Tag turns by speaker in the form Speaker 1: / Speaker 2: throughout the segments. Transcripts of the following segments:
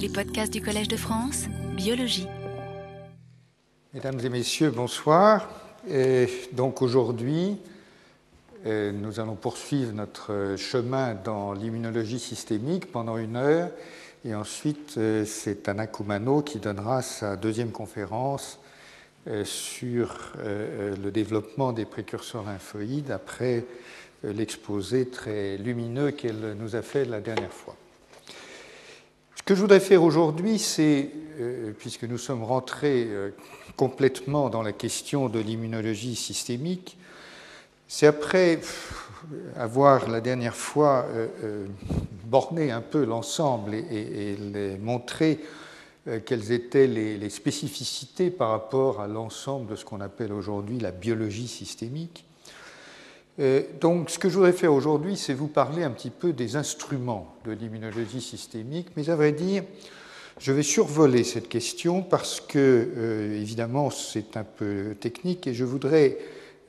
Speaker 1: Les podcasts du Collège de France, biologie.
Speaker 2: Mesdames et messieurs, bonsoir. Donc aujourd'hui, euh, nous allons poursuivre notre chemin dans l'immunologie systémique pendant une heure. Et ensuite, euh, c'est Anna Koumano qui donnera sa deuxième conférence euh, sur le développement des précurseurs lymphoïdes après l'exposé très lumineux qu'elle nous a fait la dernière fois. Ce que je voudrais faire aujourd'hui, c'est, euh, puisque nous sommes rentrés euh, complètement dans la question de l'immunologie systémique, c'est après avoir la dernière fois euh, borné un peu l'ensemble et, montré quelles étaient les spécificités par rapport à l'ensemble de ce qu'on appelle aujourd'hui la biologie systémique, donc, ce que je voudrais faire aujourd'hui, c'est vous parler un petit peu des instruments de l'immunologie systémique, mais à vrai dire, je vais survoler cette question parce que, euh, évidemment, c'est un peu technique et je voudrais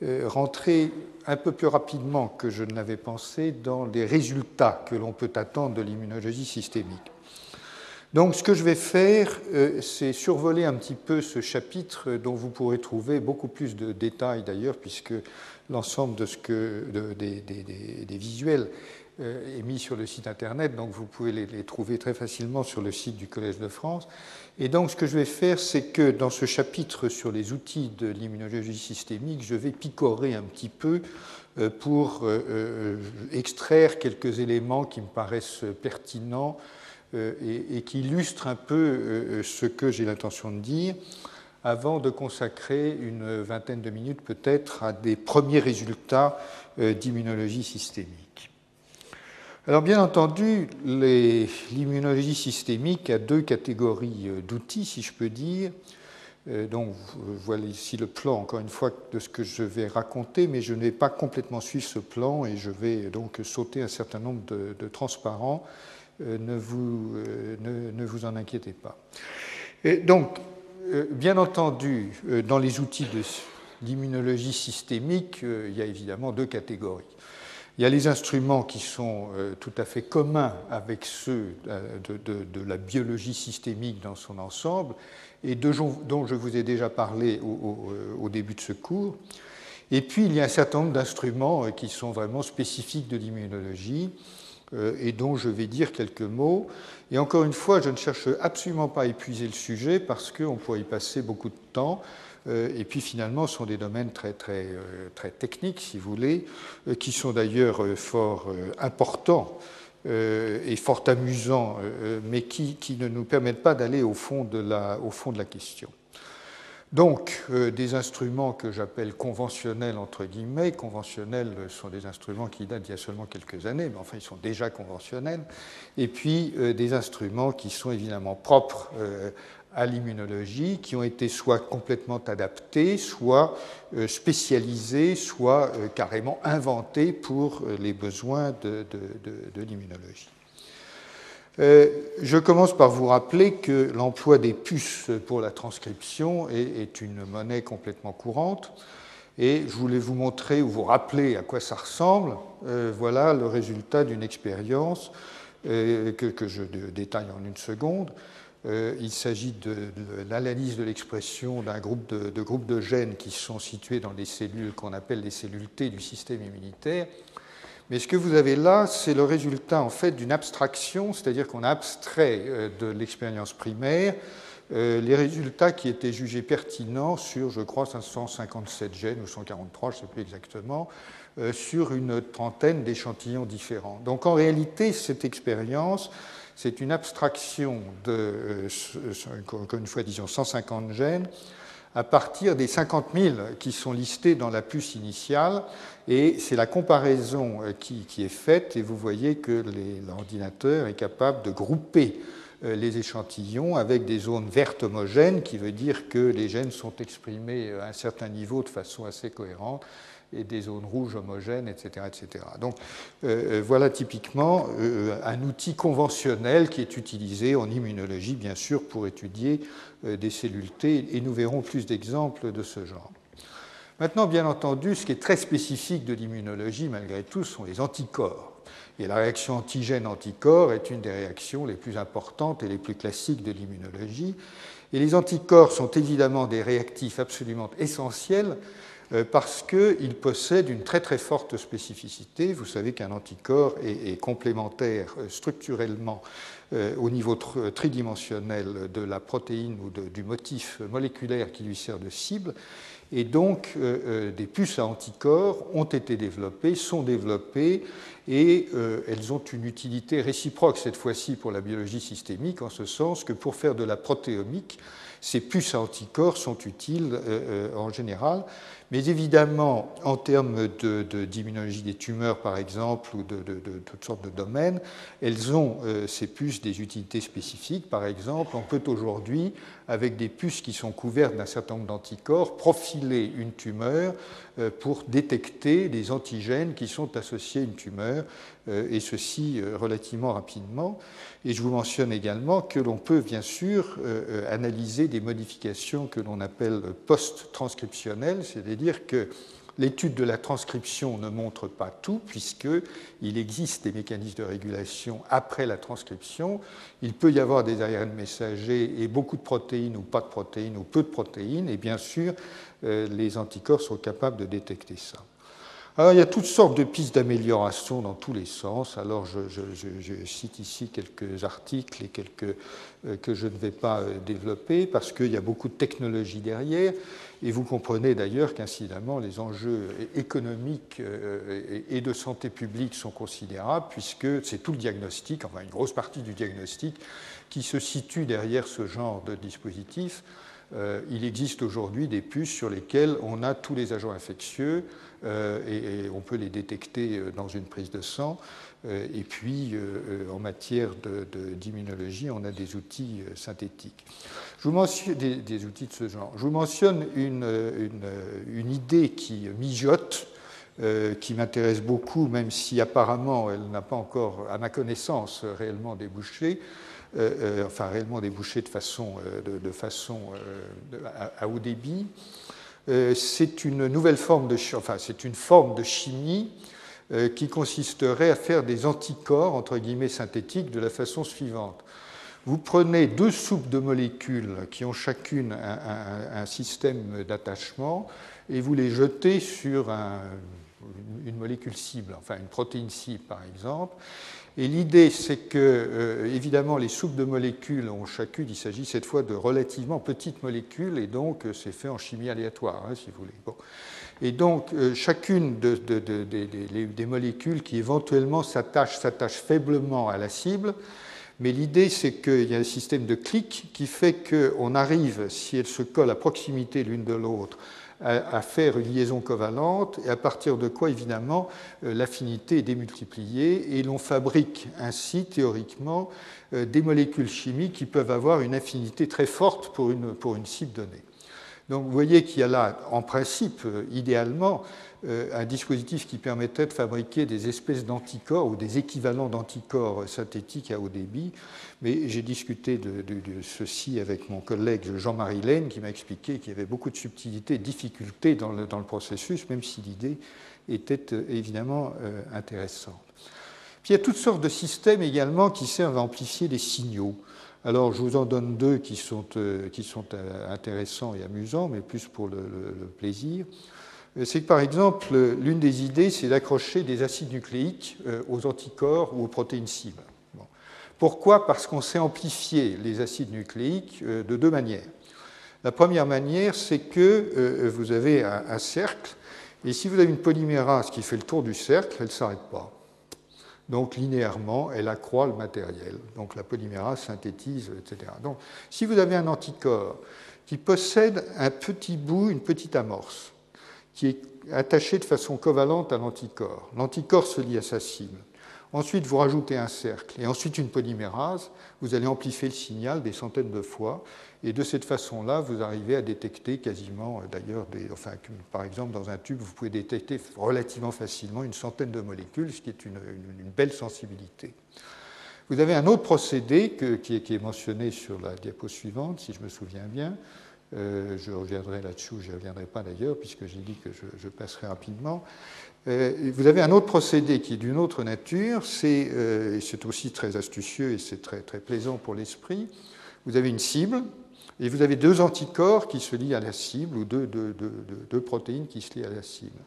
Speaker 2: euh, rentrer un peu plus rapidement que je ne l'avais pensé dans les résultats que l'on peut attendre de l'immunologie systémique. Donc ce que je vais faire, c'est survoler un petit peu ce chapitre dont vous pourrez trouver beaucoup plus de détails d'ailleurs, puisque l'ensemble de ce que, des, visuels euh, est mis sur le site internet, donc vous pouvez les, trouver très facilement sur le site du Collège de France. Et donc ce que je vais faire, c'est que dans ce chapitre sur les outils de l'immunologie systémique, je vais picorer un petit peu euh, pour euh, extraire quelques éléments qui me paraissent pertinents et qui illustrent un peu ce que j'ai l'intention de dire avant de consacrer une vingtaine de minutes peut-être à des premiers résultats euh, d'immunologie systémique. Alors bien entendu, l'immunologie systémique a deux catégories euh, d'outils, si je peux dire. Euh, donc, voilà ici le plan, encore une fois, de ce que je vais raconter, mais je ne vais pas complètement suivre ce plan et je vais donc sauter un certain nombre de, transparents. ne, vous, ne, vous en inquiétez pas. Et donc, bien entendu, euh, dans les outils de l'immunologie systémique, euh, il y a évidemment deux catégories. Il y a les instruments qui sont tout à fait communs avec ceux de, la biologie systémique dans son ensemble, et dont je vous ai déjà parlé au, début de ce cours. Et puis, il y a un certain nombre d'instruments qui sont vraiment spécifiques de l'immunologie et dont je vais dire quelques mots. Et encore une fois, je ne cherche absolument pas à épuiser le sujet parce qu'on pourrait y passer beaucoup de temps. Euh, et puis finalement, ce sont des domaines très, très, euh, très techniques, si vous voulez, euh, qui sont d'ailleurs fort importants et fort amusants, mais qui, qui, ne nous permettent pas d'aller au, au fond de la question. Donc, euh, des instruments que j'appelle conventionnels, entre guillemets. Conventionnels sont des instruments qui datent d'il y a seulement quelques années, mais enfin, ils sont déjà conventionnels. Et puis, euh, des instruments qui sont évidemment propres euh, à l'immunologie, qui ont été soit complètement adaptés, soit spécialisés, soit carrément inventés pour les besoins de l'immunologie. Euh, je commence par vous rappeler que l'emploi des puces pour la transcription est, une monnaie complètement courante. Et je voulais vous montrer ou vous rappeler à quoi ça ressemble. Euh, voilà le résultat d'une expérience euh, que, je détaille en une seconde. il s'agit de, l'analyse de l'expression d'un groupe de, de groupes de gènes qui sont situés dans des cellules qu'on appelle les cellules T du système immunitaire. Mais ce que vous avez là, c'est le résultat en fait d'une abstraction, c'est-à-dire qu'on a abstrait euh, de l'expérience primaire euh, les résultats qui étaient jugés pertinents sur, je crois, 557 gènes ou 143, je ne sais plus exactement, euh, sur une trentaine d'échantillons différents. Donc en réalité, cette expérience, c'est une abstraction de, encore une fois, disons 150 gènes à partir des 50 000 qui sont listés dans la puce initiale. Et c'est la comparaison euh, qui, est faite, et vous voyez que l'ordinateur est capable de grouper euh, les échantillons avec des zones vertes homogènes, qui veut dire que les gènes sont exprimés à un certain niveau de façon assez cohérente, et des zones rouges homogènes, etc. etc. Donc euh, voilà typiquement un outil conventionnel qui est utilisé en immunologie, bien sûr, pour étudier euh, des cellules T, et nous verrons plus d'exemples de ce genre. Maintenant, bien entendu, ce qui est très spécifique de l'immunologie, malgré tout, sont les anticorps. Et la réaction antigène-anticorps est une des réactions les plus importantes et les plus classiques de l'immunologie. Et les anticorps sont évidemment des réactifs absolument essentiels euh, parce qu'ils possèdent une très très forte spécificité. Vous savez qu'un anticorps est, complémentaire euh, structurellement euh, au niveau tridimensionnel de la protéine ou du motif moléculaire qui lui sert de cible. Et donc, des puces à anticorps ont été développées, sont développées, et elles ont une utilité réciproque cette fois-ci pour la biologie systémique, en ce sens que pour faire de la protéomique, ces puces à anticorps sont utiles en général, mais évidemment, en termes d'immunologie des tumeurs, par exemple, ou de, toutes sortes de domaines, elles ont, euh, ces puces, des utilités spécifiques. Par exemple, on peut aujourd'hui, avec des puces qui sont couvertes d'un certain nombre d'anticorps, profiler une tumeur euh, pour détecter les antigènes qui sont associés à une tumeur, euh, et ceci relativement rapidement. Et je vous mentionne également que l'on peut bien sûr analyser des modifications que l'on appelle post-transcriptionnelles, c'est-à-dire dire que l'étude de la transcription ne montre pas tout, puisqu'il existe des mécanismes de régulation après la transcription. Il peut y avoir des ARN messagers et beaucoup de protéines ou pas de protéines ou peu de protéines, et bien sûr, euh, les anticorps sont capables de détecter ça. Alors, il y a toutes sortes de pistes d'amélioration dans tous les sens. Alors, je, cite ici quelques articles quelques euh, que je ne vais pas euh, développer parce qu'il y a beaucoup de technologies derrière. Et vous comprenez d'ailleurs qu'incidemment, les enjeux économiques euh, et de santé publique sont considérables, puisque c'est tout le diagnostic, enfin une grosse partie du diagnostic, qui se situe derrière ce genre de dispositif. Euh, il existe aujourd'hui des puces sur lesquelles on a tous les agents infectieux euh, et, on peut les détecter dans une prise de sang. et puis, en matière d'immunologie, on a des outils synthétiques. Je vous mentionne des, outils de ce genre. Je vous mentionne une, idée qui mijote, euh, qui m'intéresse beaucoup, même si apparemment elle n'a pas encore, à ma connaissance, réellement débouché. Euh, euh, enfin, réellement débouché de façon, façon à, haut débit. c'est une nouvelle forme de, c'est une forme de chimie qui consisterait à faire des anticorps entre guillemets synthétiques de la façon suivante vous prenez deux soupes de molécules qui ont chacune un, système d'attachement et vous les jetez sur une molécule cible, enfin une protéine cible par exemple. Et l'idée, c'est que, euh, évidemment, les soupes de molécules ont chacune, il s'agit cette fois de relativement petites molécules, et donc euh, c'est fait en chimie aléatoire, hein, si vous voulez. Et donc, euh, chacune des molécules qui éventuellement s'attachent s'attache faiblement à la cible, mais l'idée, c'est qu'il y a un système de clics qui fait qu'on arrive, si elles se collent à proximité l'une de l'autre, à, faire une liaison covalente, et à partir de quoi, évidemment, euh, l'affinité est démultipliée, et l'on fabrique ainsi, théoriquement, euh, des molécules chimiques qui peuvent avoir une affinité très forte pour une, pour une cible donnée. Donc vous voyez qu'il y a là, en principe, euh, idéalement, un dispositif qui permettrait de fabriquer des espèces d'anticorps ou des équivalents d'anticorps synthétiques à haut débit. Mais j'ai discuté de, ceci avec mon collègue Jean-Marie Laine qui m'a expliqué qu'il y avait beaucoup de subtilités et de difficultés dans le, processus, même si l'idée était euh, évidemment euh, intéressante. Puis il y a toutes sortes de systèmes également qui servent à amplifier les signaux. Alors, je vous en donne deux qui sont intéressants et amusants, mais plus pour le plaisir. Euh, c'est que par exemple, l'une des idées, c'est d'accrocher des acides nucléiques euh, aux anticorps ou aux protéines cibles. Pourquoi? Parce qu'on sait amplifier les acides nucléiques euh, de deux manières. La première manière, c'est que vous avez un, cercle, et si vous avez une polymérase qui fait le tour du cercle, elle ne s'arrête pas. Donc linéairement, elle accroît le matériel. Donc la polymérase synthétise, etc. Donc si vous avez un anticorps qui possède un petit bout, une petite amorce, qui est attaché de façon covalente à l'anticorps. L'anticorps se lie à sa cible. Ensuite, vous rajoutez un cercle et ensuite une polymérase. Vous allez amplifier le signal des centaines de fois. Et de cette façon-là, vous arrivez à détecter quasiment, euh, d'ailleurs, enfin, par exemple, dans un tube, vous pouvez détecter relativement facilement une centaine de molécules, ce qui est une, belle sensibilité. Vous avez un autre procédé qui, est, mentionné sur la diapo suivante, si je me souviens bien, je reviendrai là-dessus, je n'y reviendrai pas d'ailleurs, puisque j'ai dit que je, passerai rapidement. vous avez un autre procédé qui est d'une autre nature, c'est, c'est aussi très astucieux et c'est très, très plaisant pour l'esprit. Vous avez une cible, et vous avez deux anticorps qui se lient à la cible, ou deux, protéines qui se lient à la cible.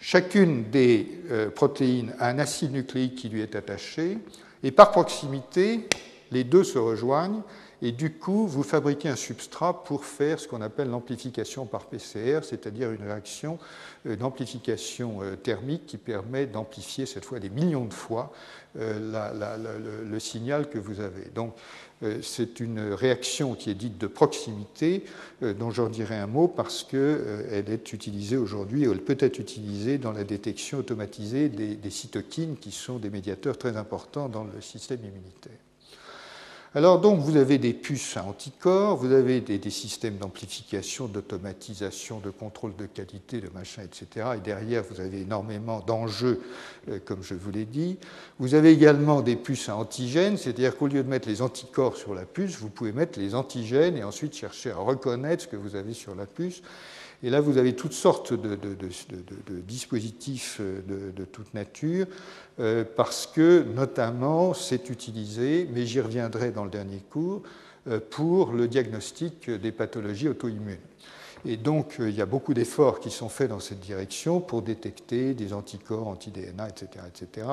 Speaker 2: Chacune des euh, protéines a un acide nucléique qui lui est attaché, et par proximité, les deux se rejoignent, et du coup, vous fabriquez un substrat pour faire ce qu'on appelle l'amplification par PCR, c'est-à-dire une réaction euh, d'amplification euh, thermique qui permet d'amplifier cette fois des millions de fois le, signal que vous avez. Donc, euh, c'est une réaction qui est dite de proximité, euh, dont j'en dirai un mot parce qu'elle euh, est utilisée aujourd'hui, ou elle peut être utilisée dans la détection automatisée des cytokines, qui sont des médiateurs très importants dans le système immunitaire. Alors donc vous avez des puces à anticorps, vous avez des, systèmes d'amplification, d'automatisation, de contrôle de qualité, de machin, etc. Et derrière vous avez énormément d'enjeux, euh, comme je vous l'ai dit. Vous avez également des puces à antigènes, c'est-à-dire qu'au lieu de mettre les anticorps sur la puce, vous pouvez mettre les antigènes et ensuite chercher à reconnaître ce que vous avez sur la puce. Et là, vous avez toutes sortes de, dispositifs euh, de, toute nature, euh, parce que notamment c'est utilisé, mais j'y reviendrai dans le dernier cours, euh, pour le diagnostic des pathologies auto-immunes. Et donc, il y a beaucoup d'efforts qui sont faits dans cette direction pour détecter des anticorps, anti-DNA, etc. etc.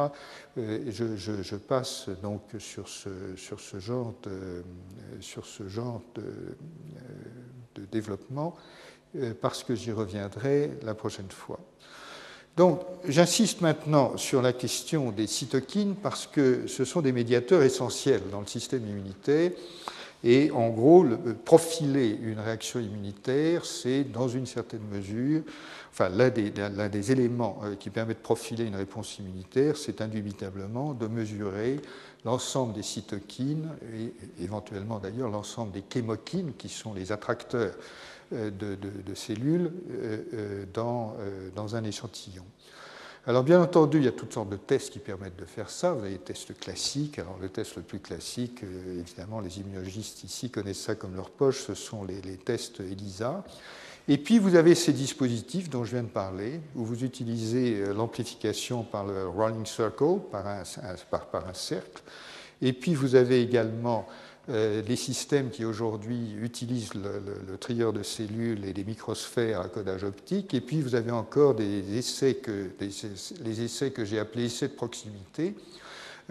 Speaker 2: Je, passe donc sur ce, genre de, sur ce genre de développement. Euh, parce que j'y reviendrai la prochaine fois. Donc, j'insiste maintenant sur la question des cytokines parce que ce sont des médiateurs essentiels dans le système immunitaire. Et en gros, profiler une réaction immunitaire, c'est dans une certaine mesure, enfin, l'un des, des, éléments euh, qui permet de profiler une réponse immunitaire, c'est indubitablement de mesurer l'ensemble des cytokines et éventuellement d'ailleurs l'ensemble des chémokines qui sont les attracteurs euh, de, cellules euh, euh, dans, dans, un échantillon. Alors bien entendu, il y a toutes sortes de tests qui permettent de faire ça. Vous avez les tests classiques. Alors le test le plus classique, évidemment, les immunologistes ici connaissent ça comme leur poche, ce sont les, tests ELISA. Et puis vous avez ces dispositifs dont je viens de parler, où vous utilisez l'amplification par le rolling circle, par un, par, un cercle. Et puis vous avez également les systèmes qui aujourd'hui utilisent le, trieur de cellules et des microsphères à codage optique. Et puis vous avez encore essais les essais que j'ai appelés essais de proximité,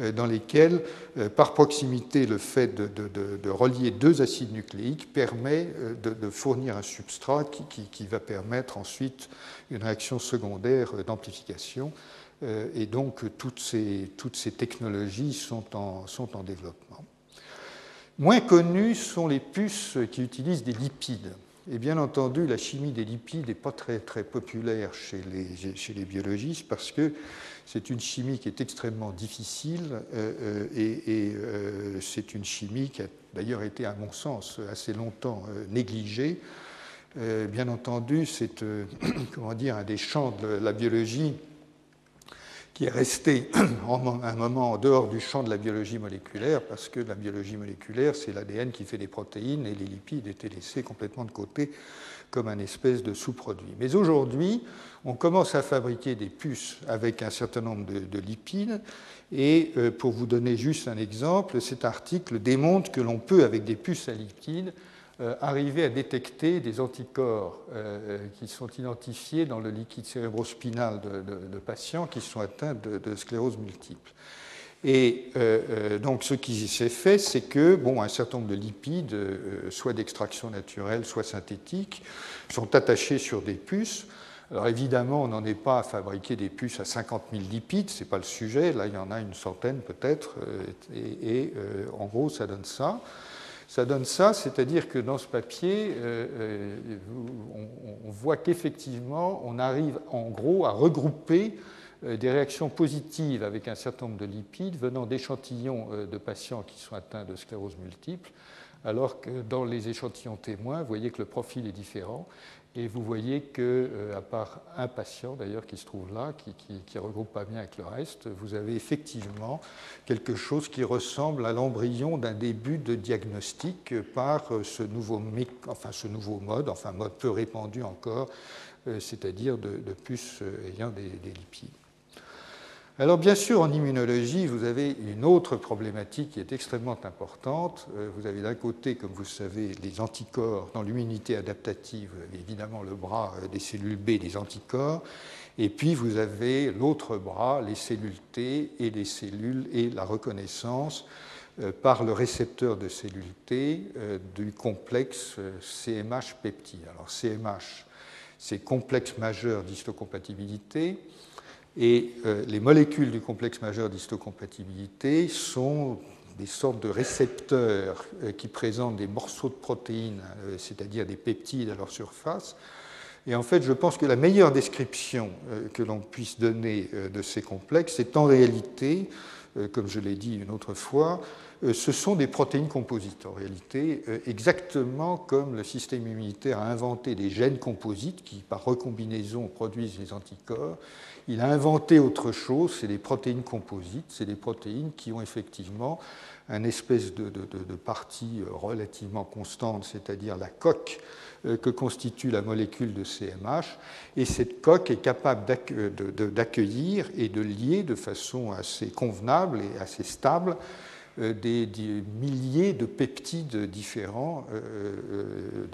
Speaker 2: euh, dans lesquels, euh, par proximité, le fait de, relier deux acides nucléiques permet de, fournir un substrat qui, va permettre ensuite une réaction secondaire d'amplification. Et donc toutes ces, technologies sont en développement. Moins connues sont les puces qui utilisent des lipides. Et bien entendu, la chimie des lipides n'est pas très, très populaire chez les, chez les biologistes parce que c'est une chimie qui est extrêmement difficile euh, euh, et, euh, c'est une chimie qui a d'ailleurs été, à mon sens, assez longtemps négligée. bien entendu, c'est comment un des champs de la biologie qui est resté un moment en dehors du champ de la biologie moléculaire, parce que la biologie moléculaire, c'est l'ADN qui fait des protéines et les lipides étaient laissés complètement de côté comme un espèce de sous-produit. Mais aujourd'hui, on commence à fabriquer des puces avec un certain nombre de, lipides. Et euh, pour vous donner juste un exemple, cet article démontre que l'on peut, avec des puces à lipides, euh, arriver à détecter des anticorps euh, qui sont identifiés dans le liquide cérébrospinal de, patients qui sont atteints de, sclérose multiple. Et euh, donc ce qui s'est fait, c'est que bon, un certain nombre de lipides, soit d'extraction naturelle, soit synthétique, sont attachés sur des puces. Alors évidemment, on n'en est pas à fabriquer des puces à 50 000 lipides, ce n'est pas le sujet, là il y en a une centaine peut-être, et, en gros ça donne ça. Ça donne ça, c'est-à-dire que dans ce papier, euh, euh, on, voit qu'effectivement, on arrive en gros à regrouper euh, des réactions positives avec un certain nombre de lipides venant d'échantillons de patients qui sont atteints de sclérose multiple, alors que dans les échantillons témoins, vous voyez que le profil est différent. Et vous voyez que, euh, à part un patient d'ailleurs qui se trouve là, qui ne regroupe pas bien avec le reste, vous avez effectivement quelque chose qui ressemble à l'embryon d'un début de diagnostic par euh, ce nouveau, enfin, ce nouveau mode, enfin mode peu répandu encore, euh, c'est-à-dire de, puces ayant des lipides. Alors bien sûr, en immunologie, vous avez une autre problématique qui est extrêmement importante. Euh, vous avez d'un côté, comme vous savez, les anticorps. Dans l'immunité adaptative, vous avez évidemment le bras euh, des cellules B, des anticorps. Et puis vous avez l'autre bras, les cellules T et les cellules et la reconnaissance euh, par le récepteur de cellules T du complexe CMH peptide. Alors CMH, c'est complexe majeur d'histocompatibilité. Et euh, les molécules du complexe majeur d'histocompatibilité sont des sortes de récepteurs euh, qui présentent des morceaux de protéines, euh, c'est-à-dire des peptides à leur surface. Et en fait, je pense que la meilleure description que l'on puisse donner de ces complexes est en réalité, comme je l'ai dit une autre fois, ce sont des protéines composites. En réalité, exactement comme le système immunitaire a inventé des gènes composites qui, par recombinaison, produisent les anticorps, il a inventé autre chose, c'est des protéines composites, c'est des protéines qui ont effectivement une espèce de, partie euh, relativement constante, c'est-à-dire la coque euh, que constitue la molécule de CMH, et cette coque est capable d'accueillir et de lier de façon assez convenable et assez stable euh, des, milliers de peptides différents. Euh, euh,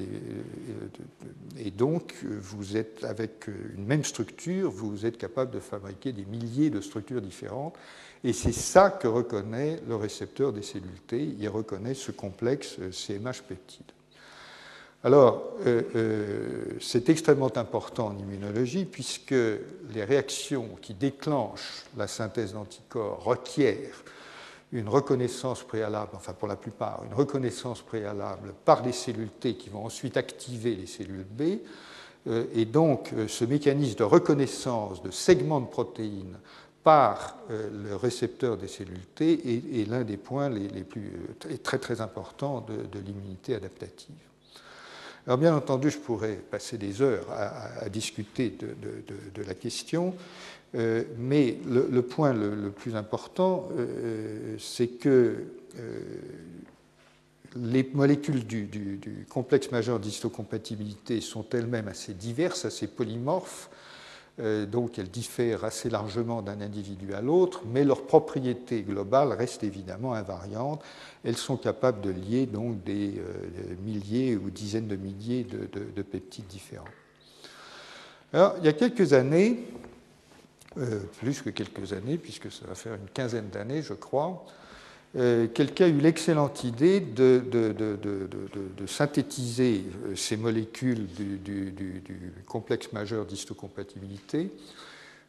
Speaker 2: et donc, vous êtes avec une même structure, vous êtes capable de fabriquer des milliers de structures différentes. Et c'est ça que reconnaît le récepteur des cellules T. Il reconnaît ce complexe CMH peptide. Alors, c'est extrêmement important en immunologie puisque les réactions qui déclenchent la synthèse d'anticorps requièrent une reconnaissance préalable, enfin pour la plupart, une reconnaissance préalable par les cellules T qui vont ensuite activer les cellules B. Euh, et donc euh, ce mécanisme de reconnaissance de segments de protéines par euh, le récepteur des cellules T est, l'un des points les, plus très très importants de, l'immunité adaptative. Alors bien entendu, je pourrais passer des heures à, discuter de, de, la question, euh, mais le, point le, plus important, euh, c'est que euh, les molécules du, du complexe majeur d'histocompatibilité sont elles-mêmes assez diverses, assez polymorphes, donc elles diffèrent assez largement d'un individu à l'autre, mais leurs propriétés globales restent évidemment invariantes. Elles sont capables de lier donc des milliers ou dizaines de milliers de, de peptides différents. Alors, il y a quelques années, euh, plus que quelques années, puisque ça va faire une quinzaine d'années, je crois, euh, quelqu'un a eu l'excellente idée de, synthétiser euh, ces molécules du, complexe majeur d'histocompatibilité,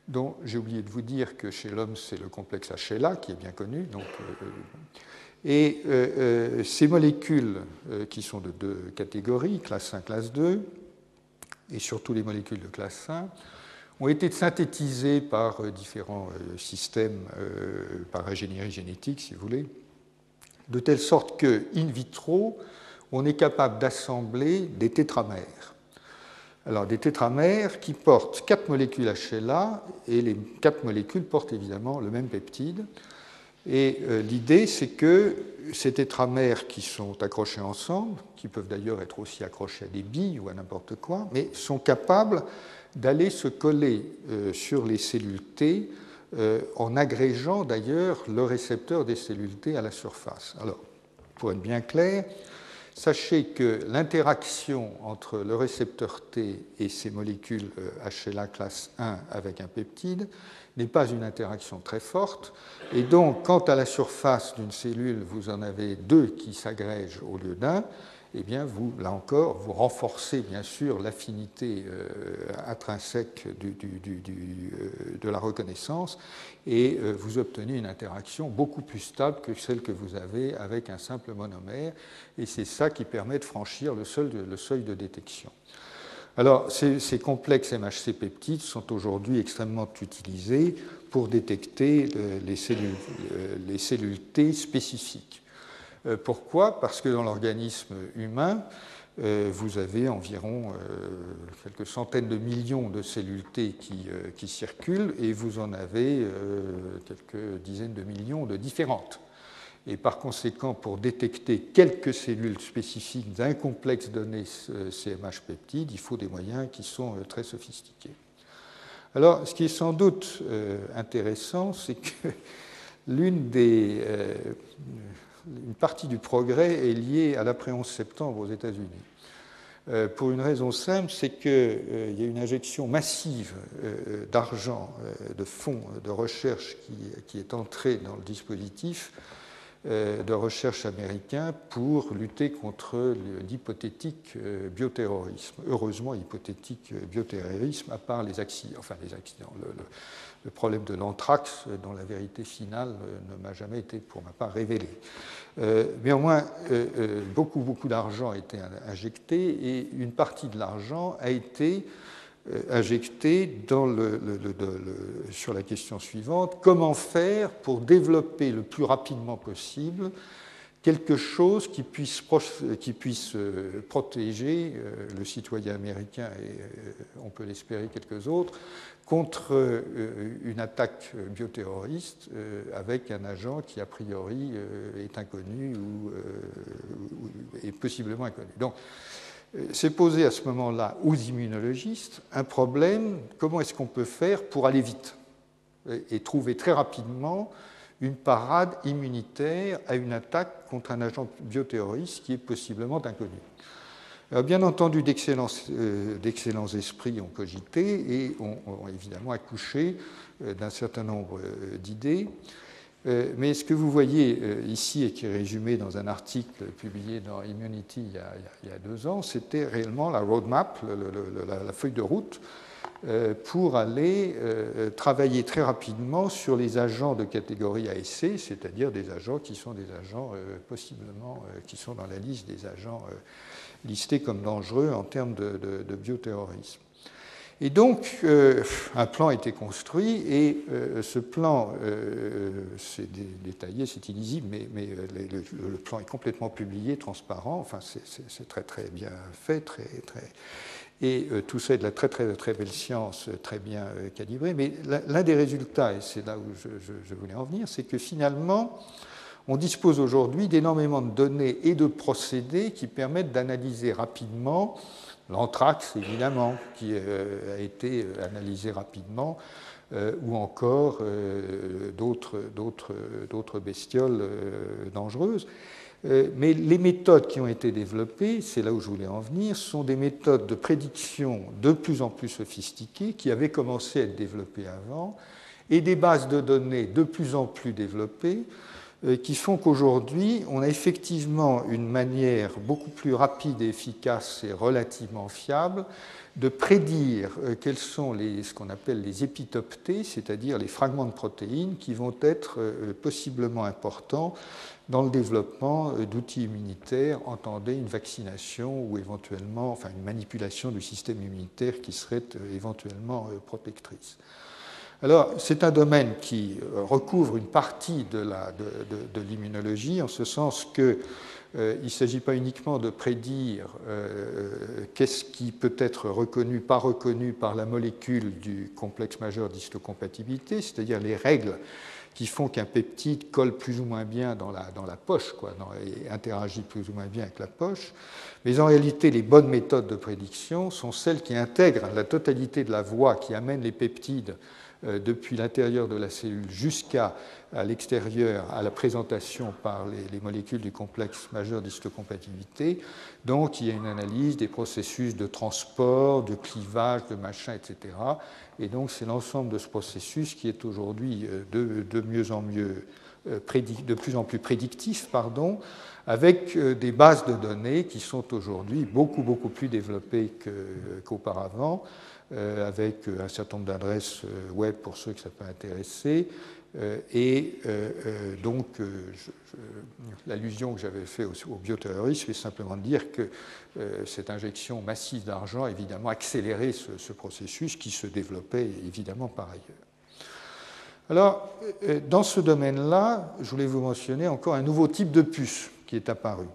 Speaker 2: dont j'ai oublié de vous dire que chez l'homme, c'est le complexe HLA qui est bien connu. Et ces molécules, qui sont de deux catégories, classe 1, classe 2, et surtout les molécules de classe 1, ont été synthétisés par euh, différents euh, systèmes, euh, par ingénierie génétique, si vous voulez, de telle sorte que, in vitro, on est capable d'assembler des tétramères. Alors, des tétramères qui portent quatre molécules HLA, et les quatre molécules portent évidemment le même peptide. Et l'idée, c'est que ces tétramères qui sont accrochés ensemble, qui peuvent d'ailleurs être aussi accrochés à des billes ou à n'importe quoi, mais sont capables d'aller se coller euh, sur les cellules T euh, en agrégeant d'ailleurs le récepteur des cellules T à la surface. Alors, pour être bien clair, sachez que l'interaction entre le récepteur T et ces molécules HLA euh, classe 1 avec un peptide n'est pas une interaction très forte. Et donc, quand à la surface d'une cellule, vous en avez deux qui s'agrègent au lieu d'un, eh bien, vous, là encore, vous renforcez bien sûr l'affinité euh, intrinsèque euh, de la reconnaissance et euh, vous obtenez une interaction beaucoup plus stable que celle que vous avez avec un simple monomère. Et c'est ça qui permet de franchir le seuil de, détection. Alors, ces, complexes MHC peptides sont aujourd'hui extrêmement utilisés pour détecter les cellules T spécifiques. Pourquoi? Parce que dans l'organisme humain, vous avez environ quelques centaines de millions de cellules T qui, circulent et vous en avez quelques dizaines de millions de différentes. Et par conséquent, pour détecter quelques cellules spécifiques d'un complexe donné CMH peptide, il faut des moyens qui sont euh, très sophistiqués. Alors, ce qui est sans doute euh, intéressant, c'est que l'une des, euh, une partie du progrès est liée à l'après 11 septembre aux États-Unis. Pour une raison simple, c'est qu'il y a une injection massive d'argent, de fonds de recherche qui, est entrée dans le dispositif euh, de recherche américain pour lutter contre l'hypothétique euh, bioterrorisme. Heureusement, hypothétique euh, bioterrorisme, à part les accidents, problème de l'anthrax, dont la vérité finale ne m'a jamais été, pour ma part, révélée. mais au moins, beaucoup, beaucoup d'argent a été injecté et une partie de l'argent a été euh, injecté dans le, sur la question suivante comment faire pour développer le plus rapidement possible quelque chose qui puisse, euh, protéger euh, le citoyen américain et on peut l'espérer quelques autres contre une attaque bioterroriste avec un agent qui a priori est inconnu ou est possiblement inconnu. Donc, s'est posé à ce moment-là aux immunologistes un problème, comment est-ce qu'on peut faire pour aller vite et trouver très rapidement une parade immunitaire à une attaque contre un agent bioterroriste qui est possiblement inconnu? Bien entendu, euh, d'excellents esprits ont cogité et ont évidemment accouché euh, d'un certain nombre euh, d'idées. Euh, mais ce que vous voyez euh, ici et qui est résumé dans un article publié dans Immunity il y a, deux ans, c'était réellement la roadmap, la, feuille de route euh, pour aller travailler très rapidement sur les agents de catégorie ASC, c'est-à-dire des agents qui sont des agents possiblement qui sont dans la liste des agents listés comme dangereux en termes de bioterrorisme. Et donc, euh, un plan a été construit, et euh, ce plan, euh, c'est détaillé, c'est illisible, mais, le, plan est complètement publié, transparent, enfin, c'est très très bien fait, très, très, et tout ça est de la très très très belle science, très bien calibré. Mais l'un des résultats, et c'est là où je voulais en venir, c'est que finalement, on dispose aujourd'hui d'énormément de données et de procédés qui permettent d'analyser rapidement l'anthrax évidemment, qui euh, a été euh, analysé rapidement, euh, ou encore d'autres bestioles dangereuses. Mais les méthodes qui ont été développées, c'est là où je voulais en venir, sont des méthodes de prédiction de plus en plus sophistiquées qui avaient commencé à être développées avant et des bases de données de plus en plus développées euh, qui font qu'aujourd'hui, on a effectivement une manière beaucoup plus rapide et efficace et relativement fiable de prédire euh, quels sont les, ce qu'on appelle les épitopes c'est-à-dire les fragments de protéines qui vont être euh, possiblement importants dans le développement d'outils immunitaires, entendez une vaccination ou éventuellement enfin, une manipulation du système immunitaire qui serait éventuellement protectrice. Alors, c'est un domaine qui euh, recouvre une partie de, l'immunologie, en ce sens qu'il euh, ne s'agit pas uniquement de prédire euh, qu'est-ce qui peut être reconnu, pas reconnu par la molécule du complexe majeur d'histocompatibilité, c'est-à-dire les règles qui font qu'un peptide colle plus ou moins bien dans la, poche quoi, et interagit plus ou moins bien avec la poche. Mais en réalité, les bonnes méthodes de prédiction sont celles qui intègrent la totalité de la voie qui amène les peptides depuis l'intérieur de la cellule jusqu'à l'extérieur, à la présentation par les, molécules du complexe majeur d'histocompatibilité. Donc il y a une analyse des processus de transport, de clivage, de machin, etc. Et donc c'est l'ensemble de ce processus qui est aujourd'hui euh, de, mieux en mieux euh, de plus en plus prédictif, pardon, avec des bases de données qui sont aujourd'hui beaucoup beaucoup plus développées qu'auparavant. Euh, avec euh, un certain nombre d'adresses euh, web pour ceux que ça peut intéresser. Et donc, l'allusion que j'avais faite au, bioterrorisme, c'est simplement de dire que cette injection massive d'argent a évidemment accéléré ce, processus qui se développait évidemment par ailleurs. Alors, dans ce domaine-là, je voulais vous mentionner encore un nouveau type de puce qui est apparu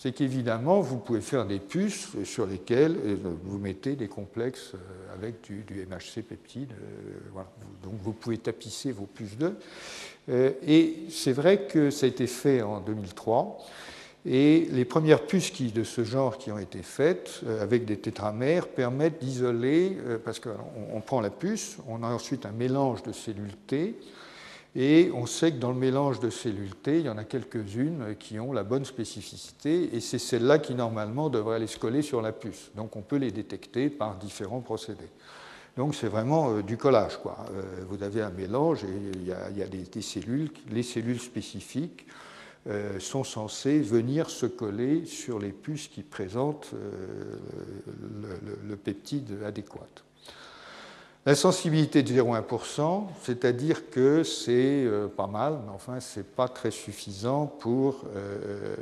Speaker 2: c'est qu'évidemment, vous pouvez faire des puces sur lesquelles euh, vous mettez des complexes euh, avec du, MHC peptide. Euh, donc vous pouvez tapisser vos puces d'œufs. Et c'est vrai que ça a été fait en 2003. Et les premières puces de ce genre qui ont été faites avec des tétramères permettent d'isoler, parce qu'on prend la puce, on a ensuite un mélange de cellules T, et on sait que dans le mélange de cellules T, il y en a quelques-unes qui ont la bonne spécificité, et c'est celles-là qui normalement devraient aller se coller sur la puce. Donc on peut les détecter par différents procédés. Donc c'est vraiment euh, du collage. Quoi. Euh, vous avez un mélange et il y a, des, cellules, les cellules spécifiques euh, sont censées venir se coller sur les puces qui présentent le peptide adéquat. La sensibilité de 0,1%, c'est-à-dire que c'est euh, pas mal, mais enfin, ce n'est pas très suffisant pour, euh,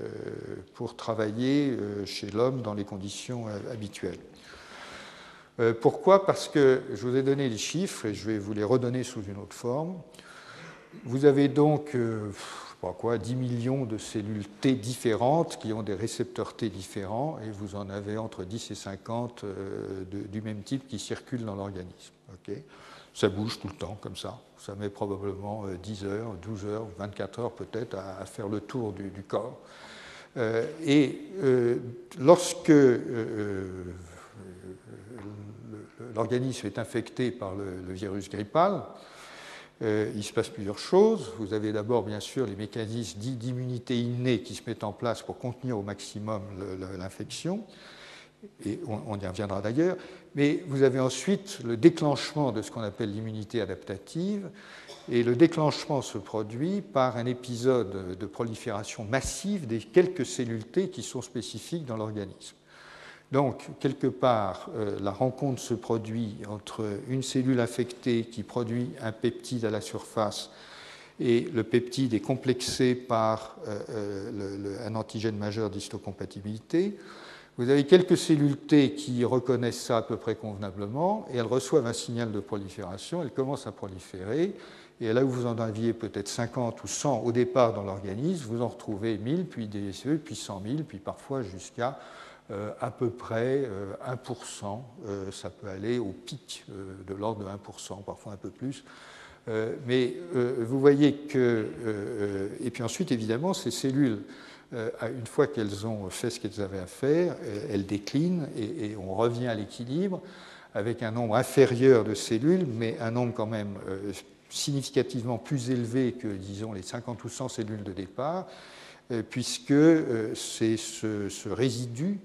Speaker 2: pour travailler euh, chez l'homme dans les conditions habituelles. pourquoi? Parce que je vous ai donné les chiffres et je vais vous les redonner sous une autre forme. Vous avez donc quoi, 10 millions de cellules T différentes qui ont des récepteurs T différents et vous en avez entre 10 et 50 du même type qui circulent dans l'organisme ça bouge tout le temps comme ça. Ça met probablement 10 euh, heures, 12 heures, 24 heures peut-être à, faire le tour du, corps. Euh, et euh, lorsque l'organisme est infecté par le, virus grippal, il se passe plusieurs choses. Vous avez d'abord, bien sûr, les mécanismes d'immunité innée qui se mettent en place pour contenir au maximum l'infection et on, y reviendra d'ailleurs, mais vous avez ensuite le déclenchement de ce qu'on appelle l'immunité adaptative, et le déclenchement se produit par un épisode de prolifération massive des quelques cellules T qui sont spécifiques dans l'organisme. Donc, quelque part, euh, la rencontre se produit entre une cellule infectée qui produit un peptide à la surface et le peptide est complexé par euh, euh, un antigène majeur d'histocompatibilité. Vous avez quelques cellules T qui reconnaissent ça à peu près convenablement et elles reçoivent un signal de prolifération, elles commencent à proliférer. Et là où vous en aviez peut-être 50 ou 100 au départ dans l'organisme, vous en retrouvez 1000, puis des puis 100 000, puis parfois jusqu'à euh, à peu près 1%. Euh, euh, ça peut aller au pic de l'ordre de 1%, parfois un peu plus. mais vous voyez que. et puis ensuite, évidemment, ces cellules une fois qu'elles ont fait ce qu'elles avaient à faire, elles déclinent et, on revient à l'équilibre avec un nombre inférieur de cellules, mais un nombre quand même significativement plus élevé que, disons, les 50 ou 100 cellules de départ, puisque c'est ce, résidu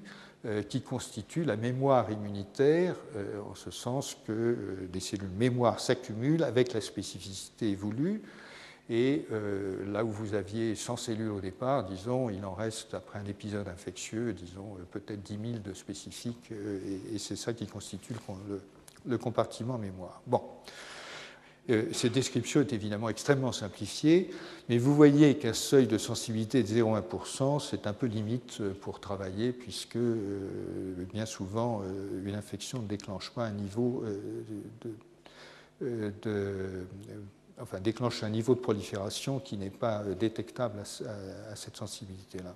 Speaker 2: qui constitue la mémoire immunitaire, en ce sens que des cellules mémoire s'accumulent avec la spécificité voulue. Et euh, là où vous aviez 100 cellules au départ, disons, il en reste, après un épisode infectieux, disons, euh, peut-être 10 000 de spécifiques, euh, et, c'est ça qui constitue le, compartiment mémoire. Bon. Cette description est évidemment extrêmement simplifiée, mais vous voyez qu'un seuil de sensibilité de 0,1%, c'est un peu limite pour travailler, puisque bien souvent, une infection ne déclenche pas un niveau de, déclenche un niveau de prolifération qui n'est pas euh, détectable à, cette sensibilité-là.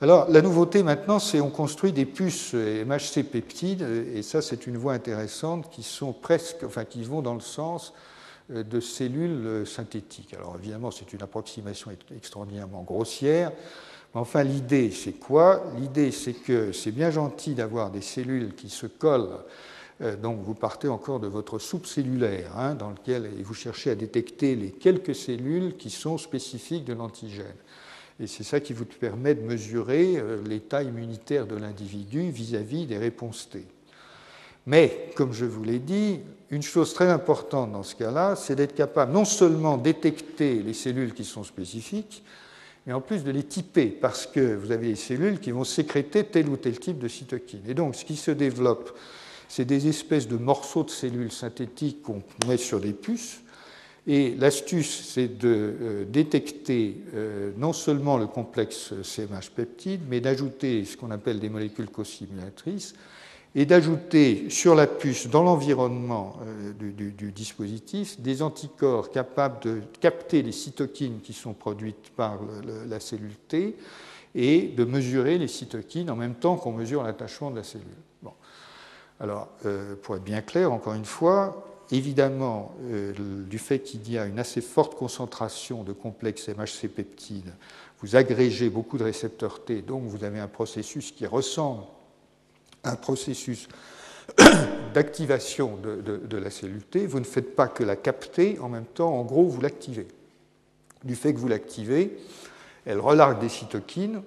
Speaker 2: Alors, la nouveauté maintenant, c'est qu'on construit des puces MHC peptides, et ça, c'est une voie intéressante, qui sont presque, enfin, qui vont dans le sens euh, de cellules euh, synthétiques. Alors, évidemment, c'est une approximation extraordinairement grossière. Mais enfin, l'idée, c'est quoi? L'idée, c'est que c'est bien gentil d'avoir des cellules qui se collent euh, donc vous partez encore de votre soupe cellulaire, hein, dans lequel vous cherchez à détecter les quelques cellules qui sont spécifiques de l'antigène. Et c'est ça qui vous permet de mesurer euh, l'état immunitaire de l'individu vis-à-vis des réponses T. Mais, comme je vous l'ai dit, une chose très importante dans ce cas-là, c'est d'être capable non seulement détecter les cellules qui sont spécifiques, mais en plus de les typer, parce que vous avez des cellules qui vont sécréter tel ou tel type de cytokine. Et donc, ce qui se développe c'est des espèces de morceaux de cellules synthétiques qu'on met sur des puces. Et l'astuce, c'est de euh, détecter euh, non seulement le complexe CMH peptide, mais d'ajouter ce qu'on appelle des molécules co-simulatrices. et d'ajouter sur la puce, dans l'environnement euh, du, dispositif, des anticorps capables de capter les cytokines qui sont produites par la cellule T et de mesurer les cytokines en même temps qu'on mesure l'attachement de la cellule. Bon. Alors, pour être bien clair, encore une fois, évidemment, euh, du fait qu'il y a une assez forte concentration de complexes MHC peptides, vous agrégez beaucoup de récepteurs T, donc vous avez un processus qui ressemble à un processus d'activation de, la cellule T. Vous ne faites pas que la capter, en même temps, en gros, vous l'activez. Du fait que vous l'activez, elle relargue des cytokines,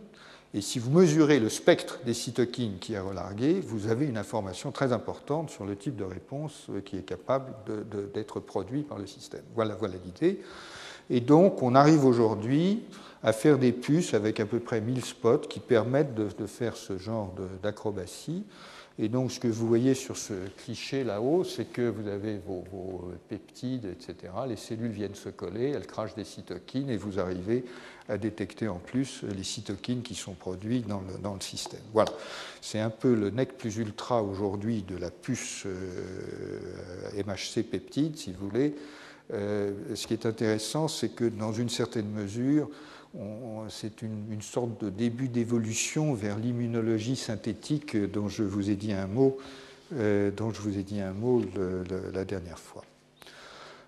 Speaker 2: et si vous mesurez le spectre des cytokines qui est relargué, vous avez une information très importante sur le type de réponse euh, qui est capable d'être produit par le système. Voilà, voilà l'idée. Et donc, on arrive aujourd'hui à faire des puces avec à peu près 1000 spots qui permettent de, faire ce genre d'acrobatie. Et donc, ce que vous voyez sur ce cliché là-haut, c'est que vous avez vos, peptides, etc. Les cellules viennent se coller, elles crachent des cytokines et vous arrivez à détecter en plus les cytokines qui sont produites dans le, système. Voilà. C'est un peu le nec plus ultra aujourd'hui de la puce euh, MHC peptide, si vous voulez. Euh, ce qui est intéressant, c'est que dans une certaine mesure, c'est une, sorte de début d'évolution vers l'immunologie synthétique dont je vous ai dit un mot la dernière fois.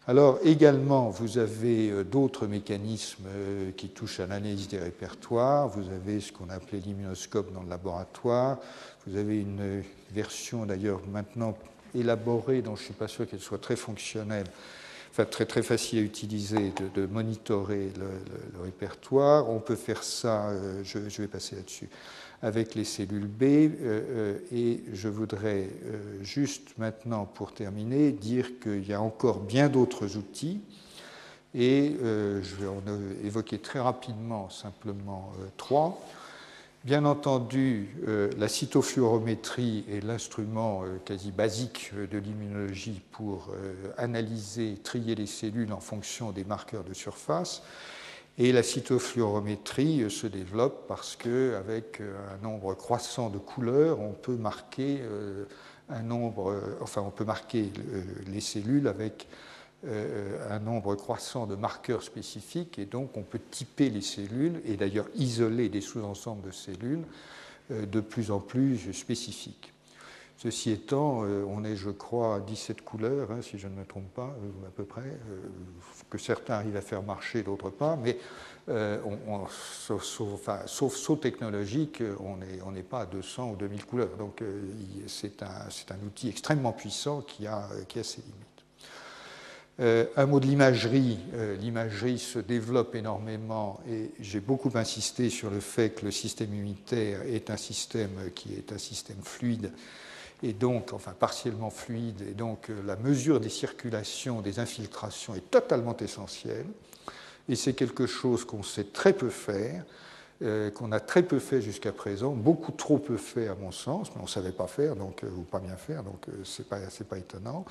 Speaker 2: Alors également, vous avez euh, d'autres mécanismes euh, qui touchent à l'analyse des répertoires. Vous avez ce qu'on appelait l'immunoscope dans le laboratoire. Vous avez une version d'ailleurs maintenant élaborée, dont je ne suis pas sûr qu'elle soit très fonctionnelle, enfin, très, très facile à utiliser, de, monitorer le, répertoire. On peut faire ça, euh, je, vais passer là-dessus, avec les cellules B. Euh, euh, et je voudrais juste maintenant, pour terminer, dire qu'il y a encore bien d'autres outils. Et je vais en évoquer très rapidement simplement trois. Bien entendu, euh, la cytofluorométrie est l'instrument euh, quasi basique euh, de l'immunologie pour analyser, trier les cellules en fonction des marqueurs de surface. Et la cytofluorométrie se développe parce qu'avec un nombre croissant de couleurs, on peut marquer nombre, enfin, on peut marquer les cellules avec euh, un nombre croissant de marqueurs spécifiques et donc on peut typer les cellules et d'ailleurs isoler des sous-ensembles de cellules euh, de plus en plus spécifiques. Ceci étant, euh, on est, je crois, à 17 couleurs, hein, si je ne me trompe pas, à peu près, que certains arrivent à faire marcher, d'autres pas, mais sauf, saut technologique, on n'est pas à 200 ou 2000 couleurs. Donc c'est un, outil extrêmement puissant qui a, ses limites. Euh, un mot de l'imagerie. Euh, l'imagerie se développe énormément et j'ai beaucoup insisté sur le fait que le système immunitaire est un système qui est un système fluide et donc, enfin partiellement fluide, et donc euh, la mesure des circulations, des infiltrations est totalement essentielle. Et c'est quelque chose qu'on sait très peu faire, qu'on a très peu fait jusqu'à présent, beaucoup trop peu fait à mon sens, mais on ne savait pas faire, donc, ou pas bien faire, donc ce n'est pas, étonnant.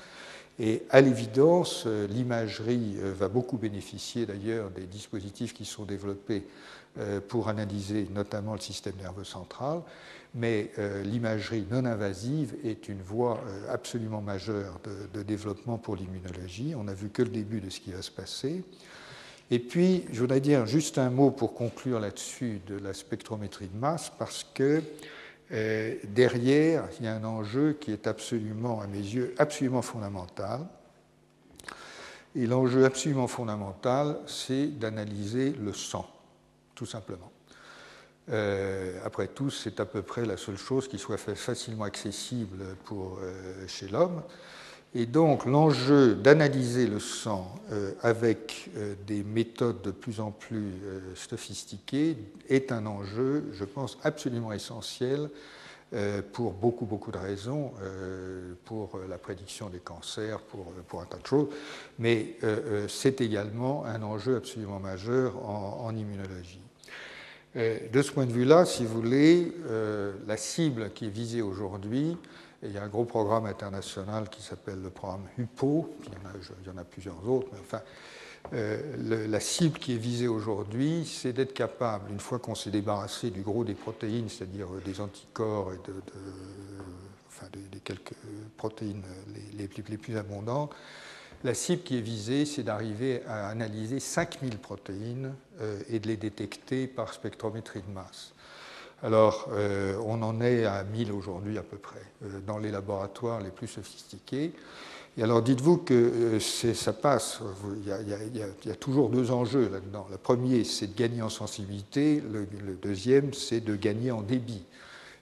Speaker 2: Et à l'évidence, euh, l'imagerie euh, va beaucoup bénéficier d'ailleurs des dispositifs qui sont développés euh, pour analyser notamment le système nerveux central, mais l'imagerie non invasive est une voie absolument majeure de, développement pour l'immunologie. On n'a vu que le début de ce qui va se passer. Et puis, je voudrais dire juste un mot pour conclure là-dessus de la spectrométrie de masse, parce que derrière, il y a un enjeu qui est absolument, à mes yeux, absolument fondamental. Et l'enjeu absolument fondamental, c'est d'analyser le sang, tout simplement. Euh, après tout, c'est à peu près la seule chose qui soit facilement accessible pour, euh, chez l'homme. Et donc l'enjeu d'analyser le sang euh, avec des méthodes de plus en plus sophistiquées est un enjeu, je pense, absolument essentiel pour beaucoup, beaucoup de raisons, pour la prédiction des cancers, pour, un tas de choses, mais c'est également un enjeu absolument majeur en immunologie. De ce point de vue-là, si vous voulez, la cible qui est visée aujourd'hui, il y a un gros programme international qui s'appelle le programme HUPO, il y, en a, plusieurs autres, mais enfin, la cible qui est visée aujourd'hui, c'est d'être capable, une fois qu'on s'est débarrassé du gros des protéines, c'est-à-dire des anticorps et de, des, quelques protéines les plus abondantes, la cible qui est visée, c'est d'arriver à analyser 5000 protéines euh, et de les détecter par spectrométrie de masse. Alors, euh, on en est à 1000 aujourd'hui à peu près, euh, dans les laboratoires les plus sophistiqués. Et alors, dites-vous que ça passe, il y, a, toujours deux enjeux là-dedans. Le premier, c'est de gagner en sensibilité, le deuxième, c'est de gagner en débit.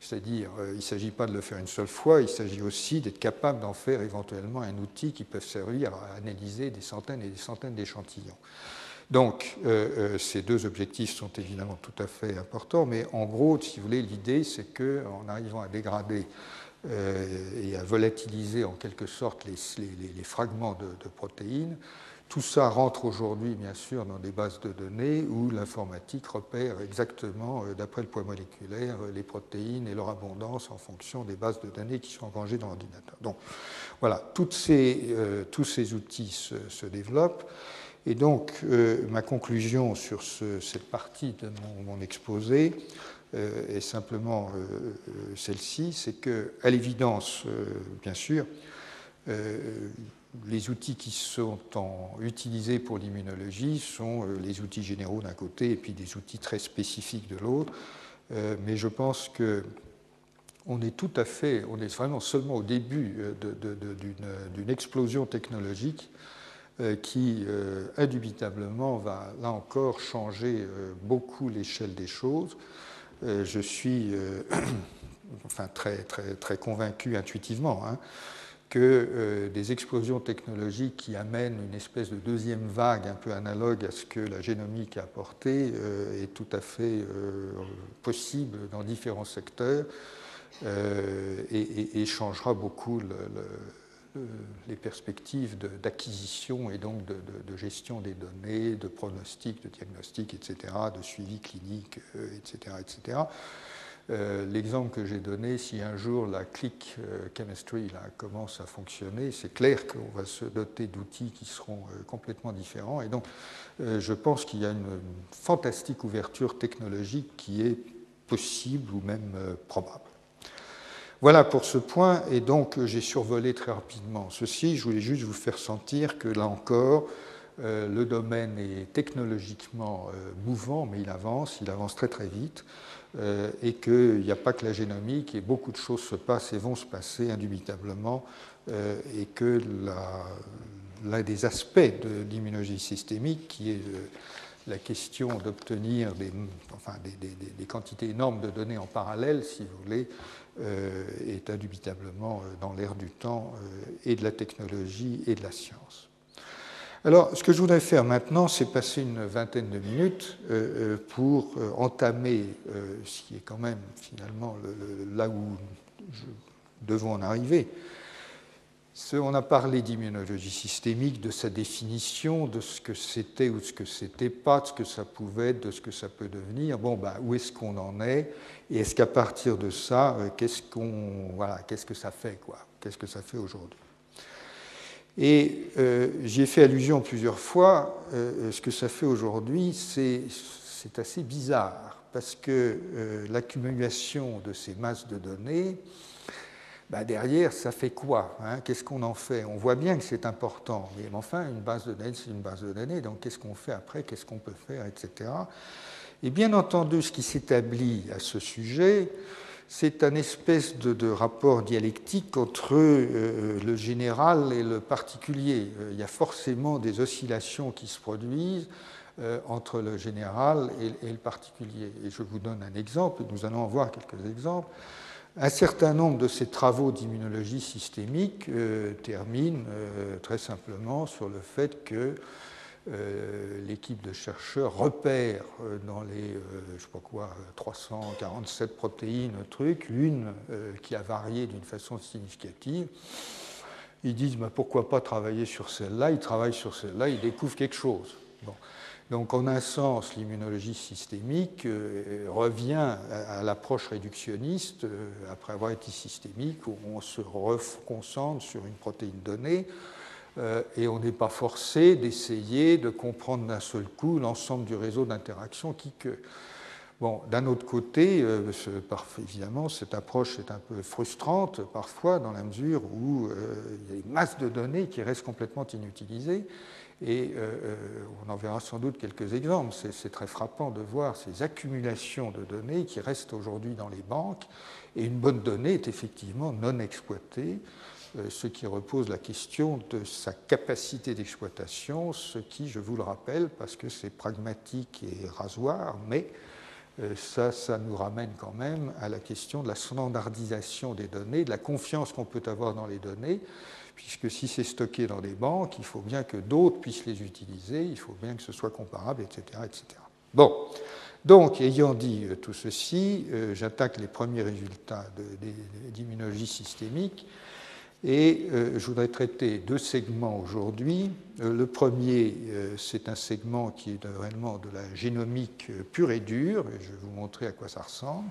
Speaker 2: C'est-à-dire, euh, il ne s'agit pas de le faire une seule fois, il s'agit aussi d'être capable d'en faire éventuellement un outil qui peut servir à analyser des centaines et des centaines d'échantillons. Donc, euh, euh, ces deux objectifs sont évidemment tout à fait importants, mais en gros, si vous voulez, l'idée, c'est qu'en arrivant à dégrader et à volatiliser en quelque sorte les, fragments de protéines, tout ça rentre aujourd'hui, bien sûr, dans des bases de données où l'informatique repère exactement, euh, d'après le poids moléculaire, euh, les protéines et leur abondance en fonction des bases de données qui sont engagées dans l'ordinateur. Donc, voilà, euh, tous ces outils se, développent. Et donc, ma conclusion sur cette partie de mon, exposé est simplement celle-ci, c'est que, à l'évidence, bien sûr, les outils qui sont utilisés pour l'immunologie sont euh, les outils généraux d'un côté et puis des outils très spécifiques de l'autre. Euh, mais je pense que on est tout à fait, on est vraiment seulement au début euh, d'une explosion technologique qui indubitablement va là encore changer beaucoup l'échelle des choses. Je suis enfin très, très, très convaincu intuitivement. Hein, que euh, des explosions technologiques qui amènent une espèce de deuxième vague un peu analogue à ce que la génomique a apporté euh, est tout à fait euh, possible dans différents secteurs et, changera beaucoup les perspectives d'acquisition et donc de, gestion des données, de pronostic, de diagnostic, etc., de suivi clinique, etc., etc. Euh, l'exemple que j'ai donné, si un jour la click euh, chemistry commence à fonctionner, c'est clair qu'on va se doter d'outils qui seront euh, complètement différents. Et donc, je pense qu'il y a une, fantastique ouverture technologique qui est possible ou même probable. Voilà pour ce point, et donc j'ai survolé très rapidement ceci. Je voulais juste vous faire sentir que là encore, le domaine est technologiquement mouvant, mais il avance, il avance très très vite. Euh, et qu'il n'y a pas que la génomique, et beaucoup de choses se passent et vont se passer indubitablement, euh, et que l'un des aspects de l'immunologie systémique, qui est euh, la question d'obtenir des, enfin, des, quantités énormes de données en parallèle, si vous voulez, est indubitablement dans l'ère du temps et de la technologie et de la science. Alors, ce que je voudrais faire maintenant, c'est passer une vingtaine de minutes euh, euh, pour euh, entamer ce qui est quand même finalement là où nous devons en arriver. On a parlé d'immunologie systémique, de sa définition, de ce que c'était ou ce que c'était pas, de ce que ça pouvait être, de ce que ça peut devenir. Bon, ben, où est-ce qu'on en est? Et est-ce qu'à partir de ça, qu'est-ce qu'on, voilà, qu'est-ce que ça fait, quoi? Qu'est-ce que ça fait aujourd'hui? Et euh, j'y ai fait allusion plusieurs fois. Euh, ce que ça fait aujourd'hui, c'est assez bizarre, parce que euh, l'accumulation de ces masses de données, bah, derrière, ça fait quoi hein? Qu'est-ce qu'on en fait? On voit bien que c'est important, mais enfin, une base de données, c'est une base de données, donc qu'est-ce qu'on fait après? Qu'est-ce qu'on peut faire, etc. Et bien entendu, ce qui s'établit à ce sujet, c'est un espèce de, rapport dialectique entre euh, le général et le particulier. Euh, il y a forcément des oscillations qui se produisent euh, entre le général et, le particulier. Et je vous donne un exemple, nous allons en voir quelques exemples. Un certain nombre de ces travaux d'immunologie systémique terminent très simplement sur le fait que euh, l'équipe de chercheurs repère euh, dans les, euh, je sais pas quoi, 347 protéines, truc, une qui a varié d'une façon significative. Ils disent bah, pourquoi pas travailler sur celle-là? Ils travaillent sur celle-là, ils découvrent quelque chose. Donc, en un sens, l'immunologie systémique revient à, l'approche réductionniste, après avoir été systémique, où on se concentre sur une protéine donnée et on n'est pas forcé d'essayer de comprendre d'un seul coup l'ensemble du réseau d'interaction qui que. Bon, d'un autre côté, euh, évidemment, cette approche est un peu frustrante parfois dans la mesure où euh, il y a une masse de données qui restent complètement inutilisées. Et euh, on en verra sans doute quelques exemples. C'est très frappant de voir ces accumulations de données qui restent aujourd'hui dans les banques. Et une bonne donnée est effectivement non exploitée, ce qui repose la question de sa capacité d'exploitation, ce qui, je vous le rappelle, parce que c'est pragmatique et rasoir, mais euh, ça, ça nous ramène quand même à la question de la standardisation des données, de la confiance qu'on peut avoir dans les données, puisque si c'est stocké dans des banques, il faut bien que d'autres puissent les utiliser, il faut bien que ce soit comparable, etc. etc. Bon, donc, ayant dit euh, tout ceci, euh, j'attaque les premiers résultats d'immunologie systémique. Et euh, je voudrais traiter deux segments aujourd'hui. Euh, le premier, euh, c'est un segment qui est réellement de la génomique pure et dure, et je vais vous montrer à quoi ça ressemble.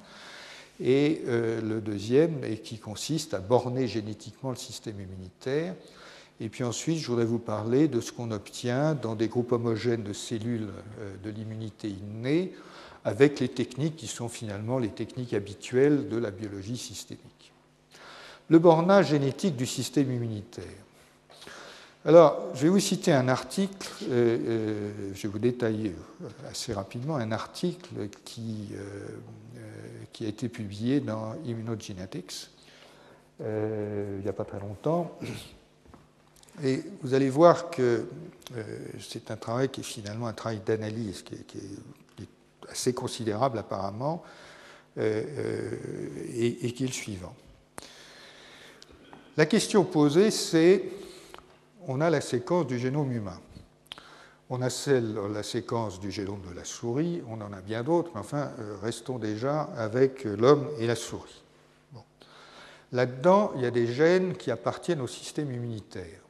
Speaker 2: Et le deuxième, et qui consiste à borner génétiquement le système immunitaire. Et puis ensuite, je voudrais vous parler de ce qu'on obtient dans des groupes homogènes de cellules de l'immunité innée, avec les techniques qui sont finalement les techniques habituelles de la biologie systémique le bornage génétique du système immunitaire. Alors, je vais vous citer un article, euh, euh, je vais vous détailler assez rapidement un article qui, euh, a été publié dans Immunogenetics il n'y a pas très longtemps. Et vous allez voir que c'est un travail qui est finalement un travail d'analyse qui, qui, est assez considérable apparemment et, et qui est le suivant. La question posée, c'est on a la séquence du génome humain. On a celle, la séquence du génome de la souris, on en a bien d'autres, mais enfin, euh, restons déjà avec l'homme et la souris. Là-dedans, il y a des gènes qui appartiennent au système immunitaire.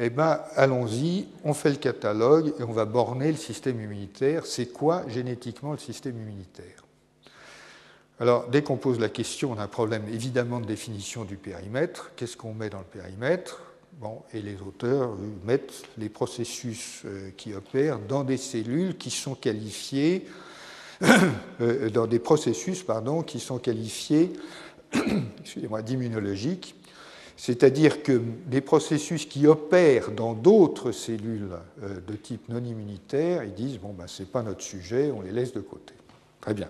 Speaker 2: Eh bien, allons-y, on fait le catalogue et on va borner le système immunitaire. C'est quoi génétiquement le système immunitaire? Alors, dès qu'on pose la question, on a un problème évidemment de définition du périmètre. Qu'est-ce qu'on met dans le périmètre? Bon, Et les auteurs mettent les processus euh, qui opèrent dans des cellules qui sont qualifiées, euh, dans des processus pardon, qui sont qualifiés d'immunologiques, c'est-à-dire que des processus qui opèrent dans d'autres cellules euh, de type non immunitaire, ils disent bon ben c'est pas notre sujet, on les laisse de côté. Très bien.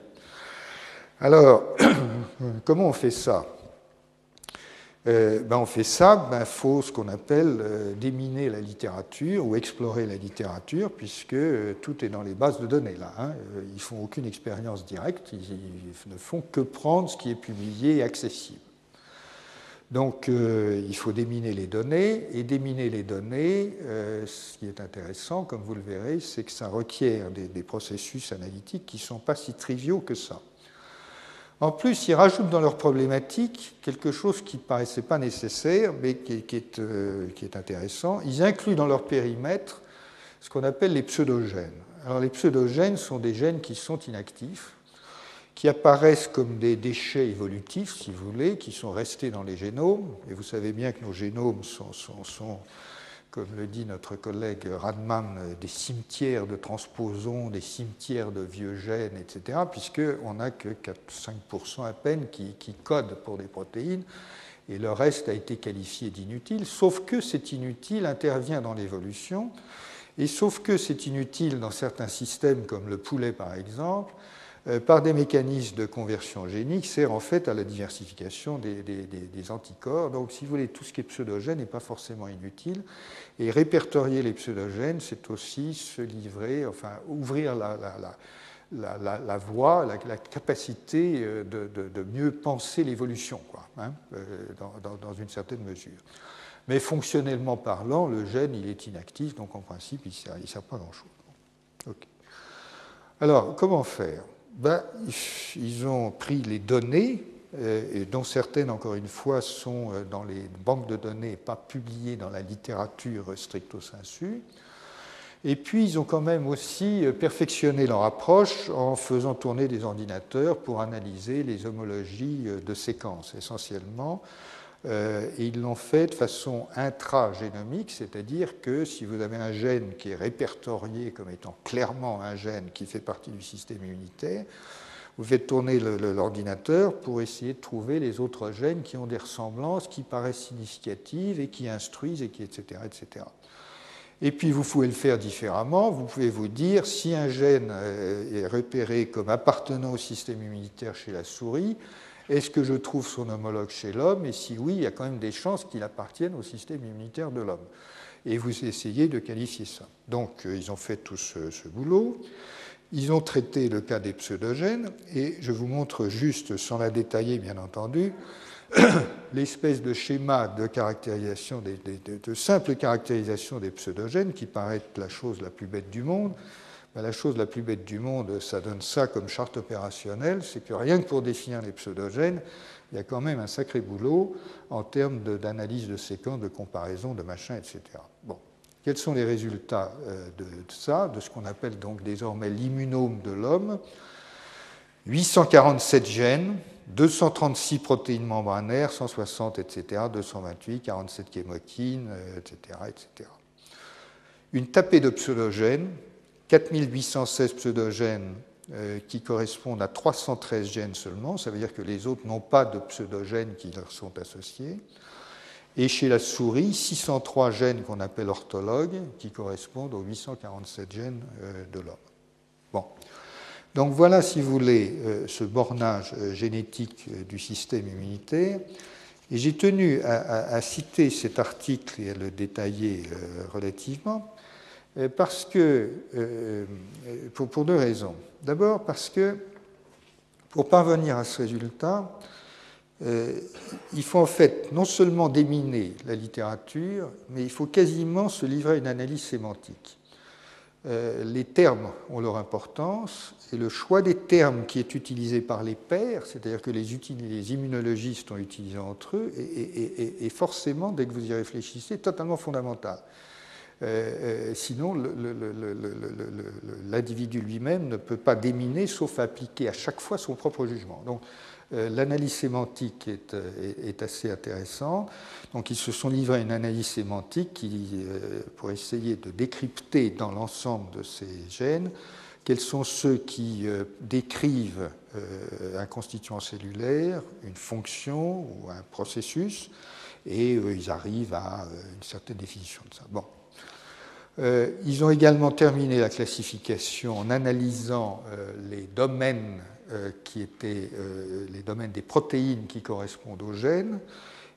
Speaker 2: Alors, comment on fait ça? Euh, ben On fait ça, il ben, faut ce qu'on appelle euh, déminer la littérature ou explorer la littérature, puisque euh, tout est dans les bases de données là. Hein. Ils font aucune expérience directe, ils, ne font que prendre ce qui est publié et accessible. Donc, il faut déminer les données, et déminer les données, ce qui est intéressant, comme vous le verrez, c'est que ça requiert des processus analytiques qui ne sont pas si triviaux que ça. En plus, ils rajoutent dans leur problématique quelque chose qui ne paraissait pas nécessaire, mais euh, qui, est, intéressant. Ils incluent dans leur périmètre ce qu'on appelle les pseudogènes. Alors, les pseudogènes sont des gènes qui sont inactifs, qui apparaissent comme des déchets évolutifs, si vous voulez, qui sont restés dans les génomes. Et vous savez bien que nos génomes sont comme le dit notre collègue Radman, des cimetières de transposons, des cimetières de vieux gènes, etc., puisqu'on n'a que 4-5% à peine qui, codent pour des protéines, et le reste a été qualifié d'inutile, sauf que cet inutile intervient dans l'évolution, et sauf que c'est inutile dans certains systèmes, comme le poulet par exemple, par des mécanismes de conversion génique, sert en fait à la diversification des, anticorps. Donc, si vous voulez, tout ce qui est pseudogène n'est pas forcément inutile. Et répertorier les pseudogènes, c'est aussi se livrer, enfin, ouvrir la, la, voie, la, capacité euh, de, mieux penser l'évolution, quoi, hein, euh, dans, une certaine mesure. Mais fonctionnellement parlant, le gène, il est inactif, donc en principe, il ne sert, pas grand-chose. Alors, comment faire? Ben, ils ont pris les données, euh, dont certaines, encore une fois, sont euh, dans les banques de données, pas publiées dans la littérature stricto sensu. Et puis, ils ont quand même aussi euh, perfectionné leur approche en faisant tourner des ordinateurs pour analyser les homologies de séquences, essentiellement, et ils l'ont fait de façon intragénomique, c'est-à-dire que si vous avez un gène qui est répertorié comme étant clairement un gène qui fait partie du système immunitaire, vous faites tourner l'ordinateur pour essayer de trouver les autres gènes qui ont des ressemblances, qui paraissent significatives et qui instruisent, et qui, etc., etc. Et puis vous pouvez le faire différemment. Vous pouvez vous dire si un gène euh, est repéré comme appartenant au système immunitaire chez la souris, est-ce que je trouve son homologue chez l'homme? Et si oui, il y a quand même des chances qu'il appartienne au système immunitaire de l'homme. Et vous essayez de qualifier ça. Donc euh, ils ont fait tout ce, boulot. Ils ont traité le cas des pseudogènes, et je vous montre juste, sans la détailler bien entendu, l'espèce de schéma de caractérisation, de, simple caractérisation des pseudogènes, qui paraît être la chose la plus bête du monde. Ben, la chose la plus bête du monde, ça donne ça comme charte opérationnelle, c'est que rien que pour définir les pseudogènes, il y a quand même un sacré boulot en termes d'analyse de, séquences, de comparaison, de machin, etc. Bon. Quels sont les résultats euh, de, ça, de ce qu'on appelle donc désormais l'immunome de l'homme? 847 gènes, 236 protéines membranaires, 160, etc., 228, 47 chémokines, etc., etc. Une tapée de pseudogènes, 4816 pseudogènes euh, qui correspondent à 313 gènes seulement, ça veut dire que les autres n'ont pas de pseudogènes qui leur sont associés. Et chez la souris, 603 gènes qu'on appelle orthologues, qui correspondent aux 847 gènes euh, de l'homme. Bon. Donc voilà, si vous voulez, euh, ce bornage génétique du système immunitaire. Et j'ai tenu à, citer cet article et à le détailler relativement, parce que, pour, pour deux raisons. D'abord parce que, pour parvenir à ce résultat, euh, il faut en fait non seulement déminer la littérature, mais il faut quasiment se livrer à une analyse sémantique. Euh, les termes ont leur importance et le choix des termes qui est utilisé par les pairs, c'est-à-dire que les, immunologistes ont utilisé entre eux, est, forcément, dès que vous y réfléchissez, totalement fondamental. Euh, sinon, l'individu lui-même ne peut pas déminer sauf appliquer à chaque fois son propre jugement. Donc, euh, l'analyse sémantique euh, est, assez intéressante. Donc, ils se sont livrés à une analyse sémantique euh, pour essayer de décrypter dans l'ensemble de ces gènes quels sont ceux qui décrivent un constituant cellulaire, une fonction ou un processus, et ils arrivent à une certaine définition de ça. Bon. Ils ont également terminé la classification en analysant les domaines euh, qui étaient euh, les domaines des protéines qui correspondent aux gènes.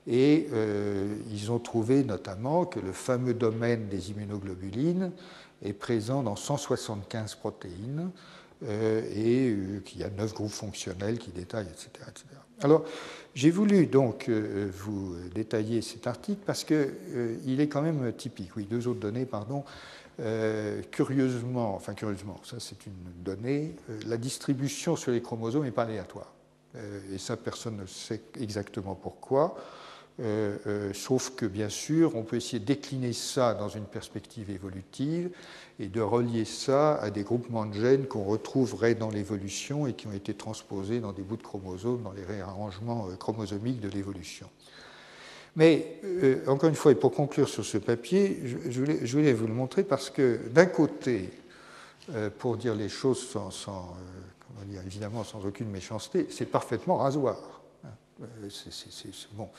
Speaker 2: Et euh, ils ont trouvé notamment que le fameux domaine des immunoglobulines est présent dans 175 protéines et qu'il y a neuf groupes fonctionnels qui détaillent, etc. Alors, j'ai voulu donc vous détailler cet article parce qu'il est quand même typique. Oui, deux autres données, pardon. Euh, curieusement, enfin curieusement, ça c'est une donnée, euh, la distribution sur les chromosomes n'est pas aléatoire. Euh, et ça, personne ne sait exactement pourquoi. Sauf que bien sûr, on peut essayer de décliner ça dans une perspective évolutive et de relier ça à des groupements de gènes qu'on retrouverait dans l'évolution et qui ont été transposés dans des bouts de chromosomes, dans les réarrangements chromosomiques de l'évolution. Mais euh, encore une fois, et pour conclure sur ce papier, je, voulais, vous le montrer parce que d'un côté, euh, pour dire les choses sans, euh, dire, évidemment sans aucune méchanceté, c'est parfaitement rasoir. Hein. bon.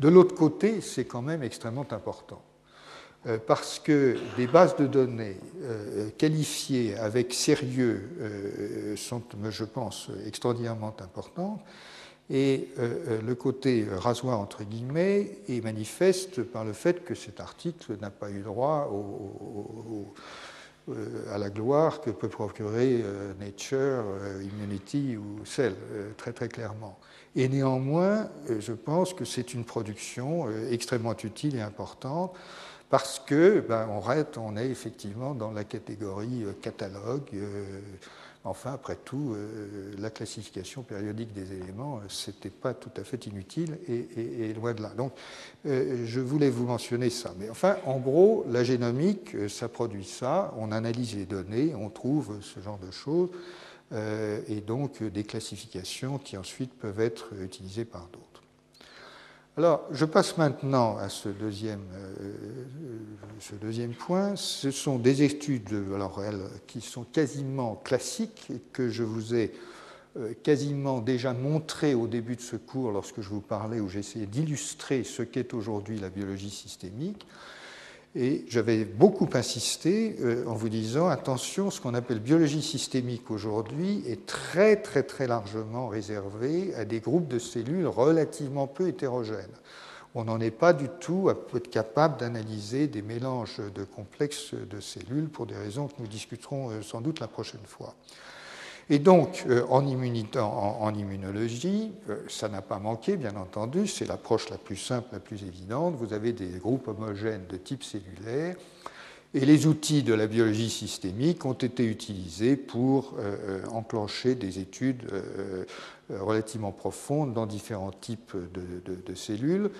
Speaker 2: De l'autre côté, c'est quand même extrêmement important. Parce que des bases de données qualifiées avec sérieux sont, je pense, extraordinairement importantes et euh, euh, le côté rasoir, entre guillemets, est manifeste par le fait que cet article n'a pas eu droit euh, à la gloire que peut procurer Nature, Immunity ou Cell, très très clairement. Et néanmoins, je pense que c'est une production extrêmement utile et importante parce que ben, on, est effectivement dans la catégorie catalogue Enfin, après tout, euh, la classification périodique des éléments, euh, ce n'était pas tout à fait inutile et, loin de là. Donc, euh, je voulais vous mentionner ça. Mais enfin, en gros, la génomique, ça produit ça. On analyse les données, on trouve ce genre de choses, et donc des classifications qui ensuite peuvent être utilisées par d'autres. Alors, je passe maintenant à ce deuxième, euh, ce deuxième point. Ce sont des études alors, qui sont quasiment classiques et que je vous ai euh, quasiment déjà montrées au début de ce cours lorsque je vous parlais, où j'essayais d'illustrer ce qu'est aujourd'hui la biologie systémique. Et j'avais beaucoup insisté euh, en vous disant, attention, ce qu'on appelle biologie systémique aujourd'hui est très très très largement réservé à des groupes de cellules relativement peu hétérogènes. On n'en est pas du tout à être capable d'analyser des mélanges de complexes de cellules pour des raisons que nous discuterons euh, sans doute la prochaine fois. Et donc, euh, en, immunologie, euh, ça n'a pas manqué, bien entendu, c'est l'approche la plus simple, la plus évidente. Vous avez des groupes homogènes de type cellulaire, et les outils de la biologie systémique ont été utilisés pour euh, enclencher des études relativement profondes dans différents types de, cellules.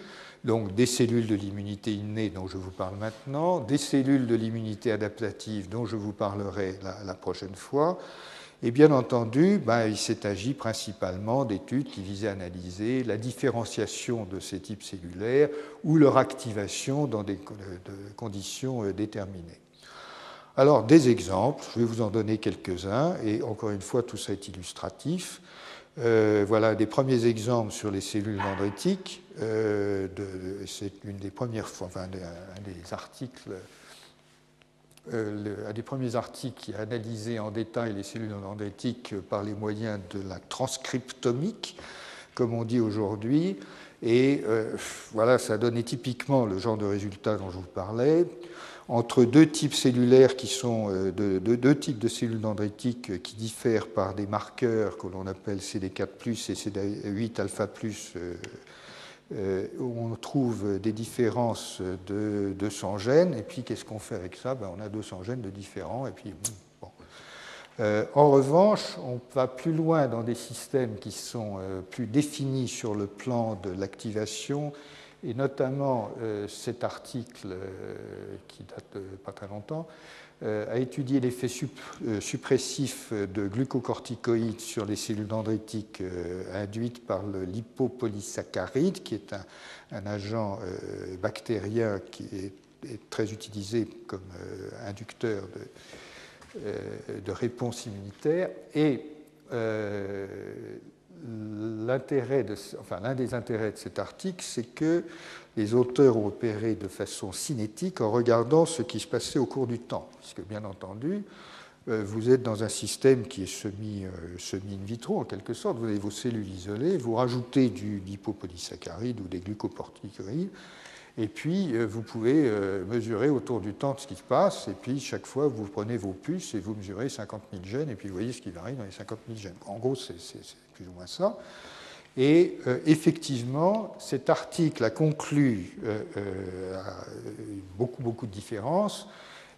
Speaker 2: Donc des cellules de l'immunité innée dont je vous parle maintenant, des cellules de l'immunité adaptative dont je vous parlerai la prochaine fois, et bien entendu, ben, il s'est agi principalement d'études qui visaient à analyser la différenciation de ces types cellulaires ou leur activation dans des conditions euh, déterminées. Alors, des exemples, je vais vous en donner quelques-uns, et encore une fois, tout ça est illustratif. Euh, voilà des premiers exemples sur les cellules dendritiques. Euh, c'est une des premières fois, enfin, un des articles euh, un des premiers articles qui a analysé en détail les cellules dendritiques par les moyens de la transcriptomique, comme on dit aujourd'hui. Et euh, voilà, ça donnait typiquement le genre de résultats dont je vous parlais. Entre deux types cellulaires qui sont euh, de, deux types de cellules dendritiques qui diffèrent par des marqueurs que l'on appelle CD4 et CD8 alpha euh, on trouve des différences de 200 gènes, et puis qu'est-ce qu'on fait avec ça? Ben, On a 200 gènes de différents, et puis bon. Euh, en revanche, on va plus loin dans des systèmes qui sont euh, plus définis sur le plan de l'activation, et notamment cet article qui date de pas très longtemps, euh, a étudié l'effet euh, suppressif de glucocorticoïdes sur les cellules dendritiques euh, induites par le lipopolysaccharide, qui est un, agent bactérien qui est, très utilisé comme inducteur de, de, réponse immunitaire. Et l'intérêt enfin, l'un des intérêts de cet article, c'est que les auteurs ont opéré de façon cinétique en regardant ce qui se passait au cours du temps, puisque bien entendu, euh, vous êtes dans un système qui est semi, euh, semi in vitro en quelque sorte, vous avez vos cellules isolées, vous rajoutez du lipopolysaccharide ou des glucocorticoïdes, et puis euh, vous pouvez mesurer autour du temps ce qui se passe, et puis chaque fois vous prenez vos puces et vous mesurez 50 000 gènes, et puis vous voyez ce qui varie dans les 50 000 gènes. En gros, c'est plus ou moins ça. Et euh, effectivement, cet article a conclu euh, euh, beaucoup, beaucoup de différences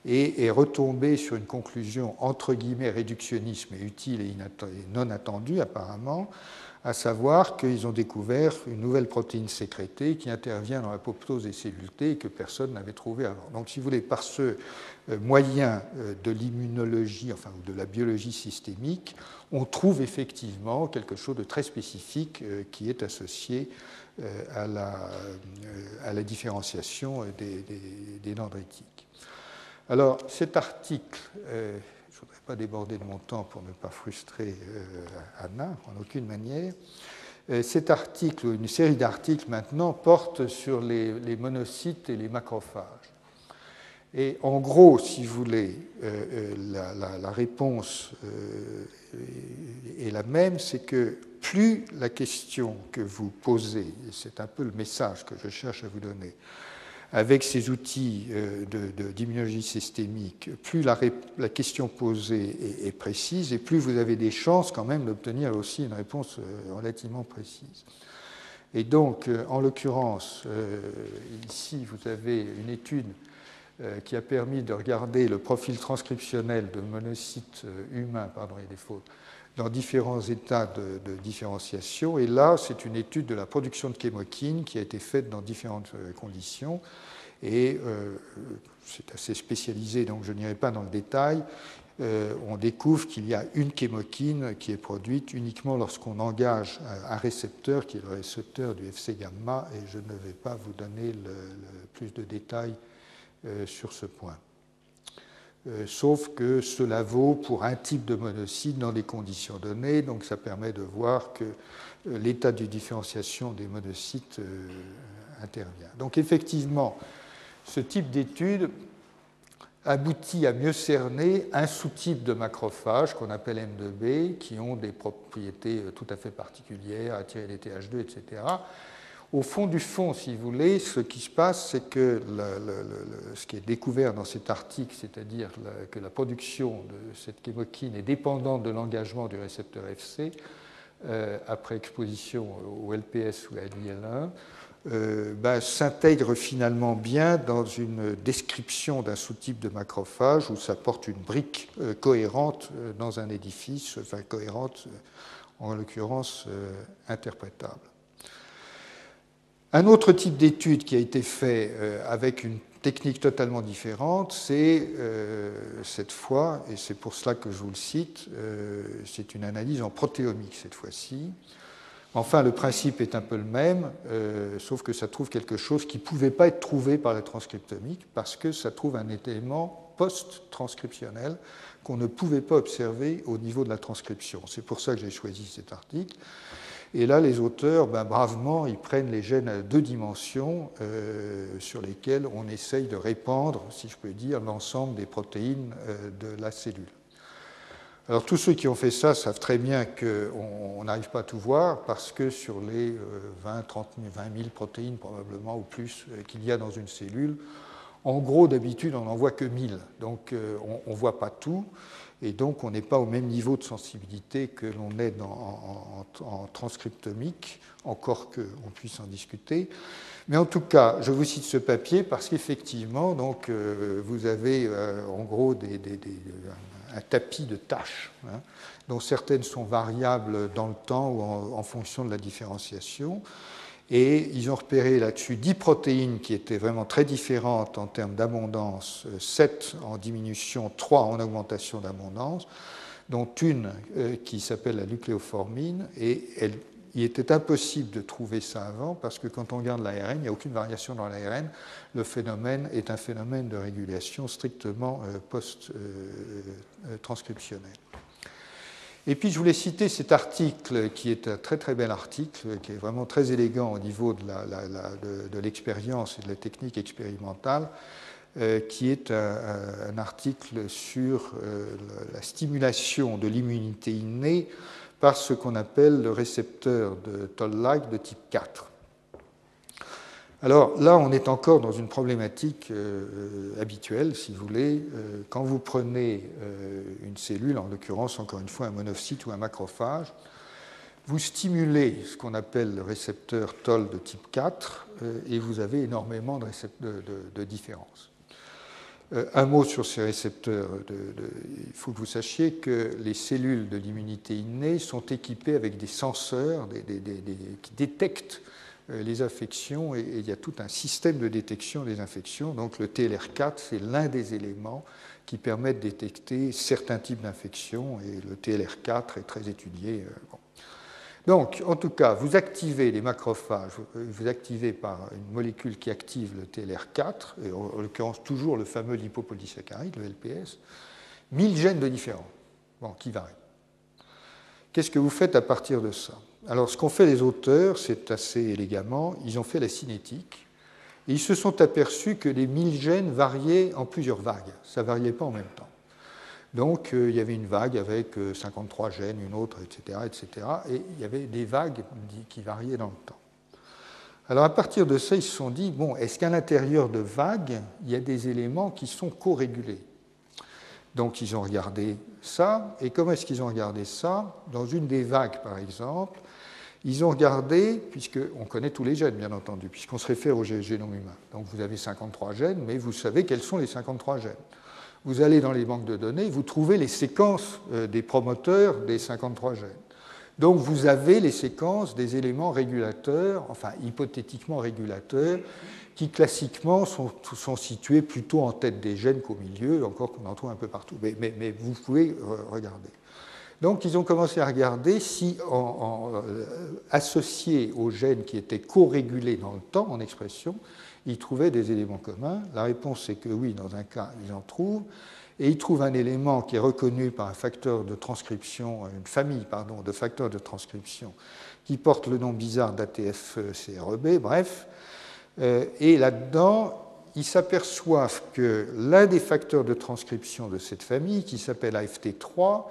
Speaker 2: et est retombé sur une conclusion entre guillemets réductionniste, mais utile et, non attendue apparemment, à savoir qu'ils ont découvert une nouvelle protéine sécrétée qui intervient dans l'apoptose des cellules T et que personne n'avait trouvé avant. Donc, si vous voulez, par ce moyen de l'immunologie, enfin de la biologie systémique, on trouve effectivement quelque chose de très spécifique euh, qui est associé euh, à la, euh, à la différenciation des, dendritiques. Alors cet article, pas déborder de mon temps pour ne pas frustrer Anna en aucune manière, cet article, une série d'articles maintenant, porte sur les, monocytes et les macrophages. Et en gros, si vous voulez, euh, euh, la, réponse euh, est la même, c'est que plus la question que vous posez, et c'est un peu le message que je cherche à vous donner, avec ces outils d'immunologie systémique, plus la, question posée est, précise et plus vous avez des chances quand même d'obtenir aussi une réponse relativement précise. Et donc, en l'occurrence, ici, vous avez une étude euh, qui a permis de regarder le profil transcriptionnel de monocytes euh, humains, pardon, il y a des fautes, dans différents états de, différenciation. Et là, c'est une étude de la production de chémokine qui a été faite dans différentes euh, conditions. Et c'est assez spécialisé, donc je n'irai pas dans le détail. euh, on découvre qu'il y a une chémokine qui est produite uniquement lorsqu'on engage un récepteur qui est le récepteur du FC gamma, et je ne vais pas vous donner le, plus de détails euh, sur ce point. Euh, sauf que cela vaut pour un type de monocyte dans des conditions données, donc ça permet de voir que l'état de différenciation des monocytes intervient. Donc effectivement, ce type d'étude aboutit à mieux cerner un sous-type de macrophages qu'on appelle M2B, qui ont des propriétés euh, tout à fait particulières, attirer les TH2, etc. Au fond du fond, si vous voulez, ce qui se passe, c'est que ce qui est découvert dans cet article, c'est-à-dire que la production de cette chémokine est dépendante de l'engagement du récepteur FC euh, après exposition au LPS ou à l'IL1, euh, ben, s'intègre finalement bien dans une description d'un sous-type de macrophage où ça porte une brique euh, cohérente dans un édifice, enfin cohérente en l'occurrence interprétable. Un autre type d'étude qui a été fait avec une technique totalement différente, c'est cette fois, et c'est pour cela que je vous le cite, c'est une analyse en protéomique cette fois-ci, Enfin, le principe est un peu le même, euh, sauf que ça trouve quelque chose qui ne pouvait pas être trouvé par la transcriptomique, parce que ça trouve un élément post-transcriptionnel qu'on ne pouvait pas observer au niveau de la transcription. C'est pour ça que j'ai choisi cet article. Et là, les auteurs, ben, bravement, ils prennent les gènes à deux dimensions euh, sur lesquels on essaye de répandre, si je peux dire, l'ensemble des protéines euh, de la cellule. Alors tous ceux qui ont fait ça savent très bien qu'on n'arrive pas à tout voir parce que sur les 20, 30 20 000 protéines probablement ou plus euh, qu'il y a dans une cellule, en gros d'habitude on n'en voit que 1000. Donc on ne voit pas tout et donc on n'est pas au même niveau de sensibilité que l'on est en, transcriptomique, encore qu'on puisse en discuter. Mais en tout cas, je vous cite ce papier parce qu'effectivement, donc, euh, vous avez en gros un tapis de tâches, hein, dont certaines sont variables dans le temps ou en, fonction de la différenciation. Et ils ont repéré là-dessus 10 protéines qui étaient vraiment très différentes en termes d'abondance, 7 en diminution, 3 en augmentation d'abondance, dont une euh, qui s'appelle la nucléoformine, et il était impossible de trouver ça avant parce que quand on regarde l'ARN, il n'y a aucune variation dans l'ARN. Le phénomène est un phénomène de régulation strictement euh, post-transcriptionnel. Et puis je voulais citer cet article qui est un très très bel article, qui est vraiment très élégant au niveau de l'expérience et de la technique expérimentale, euh, qui est un, article sur euh, la stimulation de l'immunité innée par ce qu'on appelle le récepteur de Toll-like de type 4. Alors là, on est encore dans une problématique euh, habituelle, si vous voulez. Euh, quand vous prenez euh, une cellule, en l'occurrence encore une fois un monocyte ou un macrophage, vous stimulez ce qu'on appelle le récepteur Toll de type 4 et vous avez énormément de, différences. Euh, un mot sur ces récepteurs. il faut que vous sachiez que les cellules de l'immunité innée sont équipées avec des senseurs qui détectent euh, les infections et, il y a tout un système de détection des infections. Donc le TLR4, c'est l'un des éléments qui permettent de détecter certains types d'infections et le TLR4 est très étudié. Euh, donc, en tout cas, vous activez les macrophages, vous activez par une molécule qui active le TLR4, et en l'occurrence toujours le fameux lipopolysaccharide, le LPS, 1000 gènes de différents, qui varient. Qu'est-ce que vous faites à partir de ça? Alors, ce qu'ont fait les auteurs, c'est assez élégamment, ils ont fait la cinétique, et ils se sont aperçus que les 1000 gènes variaient en plusieurs vagues, ça ne variait pas en même temps. Donc euh, il y avait une vague avec 53 euh, gènes, une autre, etc., etc. Et il y avait des vagues qui variaient dans le temps. Alors à partir de ça, ils se sont dit, bon, est-ce qu'à l'intérieur de vagues, il y a des éléments qui sont co-régulés? Donc ils ont regardé ça, et comment est-ce qu'ils ont regardé ça? Dans une des vagues, par exemple, ils ont regardé, puisqu'on connaît tous les gènes, bien entendu, puisqu'on se réfère au génome humain. Donc vous avez 53 gènes, mais vous savez quels sont les 53 gènes vous allez dans les banques de données, vous trouvez les séquences euh, des promoteurs des 53 gènes. Donc vous avez les séquences des éléments régulateurs, enfin hypothétiquement régulateurs, qui classiquement sont, situés plutôt en tête des gènes qu'au milieu, encore qu'on en trouve un peu partout. Mais, mais, vous pouvez regarder. Donc ils ont commencé à regarder si, euh, associés aux gènes qui étaient co-régulés dans le temps en expression, ils trouvaient des éléments communs. La réponse est que oui, dans un cas, ils en trouvent. Et ils trouvent un élément qui est reconnu par un facteur de transcription, une famille pardon, de facteurs de transcription qui porte le nom bizarre d'ATF-CREB, bref. Euh, et là-dedans, ils s'aperçoivent que l'un des facteurs de transcription de cette famille, qui s'appelle AFT3,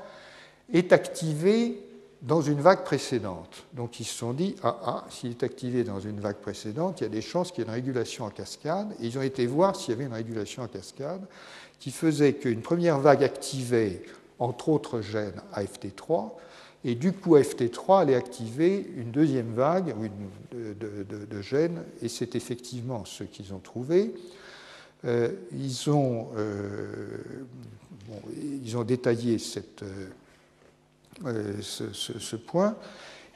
Speaker 2: est activé dans une vague précédente. Donc ils se sont dit, ah ah, s'il est activé dans une vague précédente, il y a des chances qu'il y ait une régulation en cascade. Et ils ont été voir s'il y avait une régulation en cascade qui faisait qu'une première vague activait, entre autres gènes, AFT3, et du coup, AFT3 allait activer une deuxième vague de, gènes, et c'est effectivement ce qu'ils ont trouvé. Euh, ils, ont, euh, ils, ont, détaillé cette, euh, ce, point,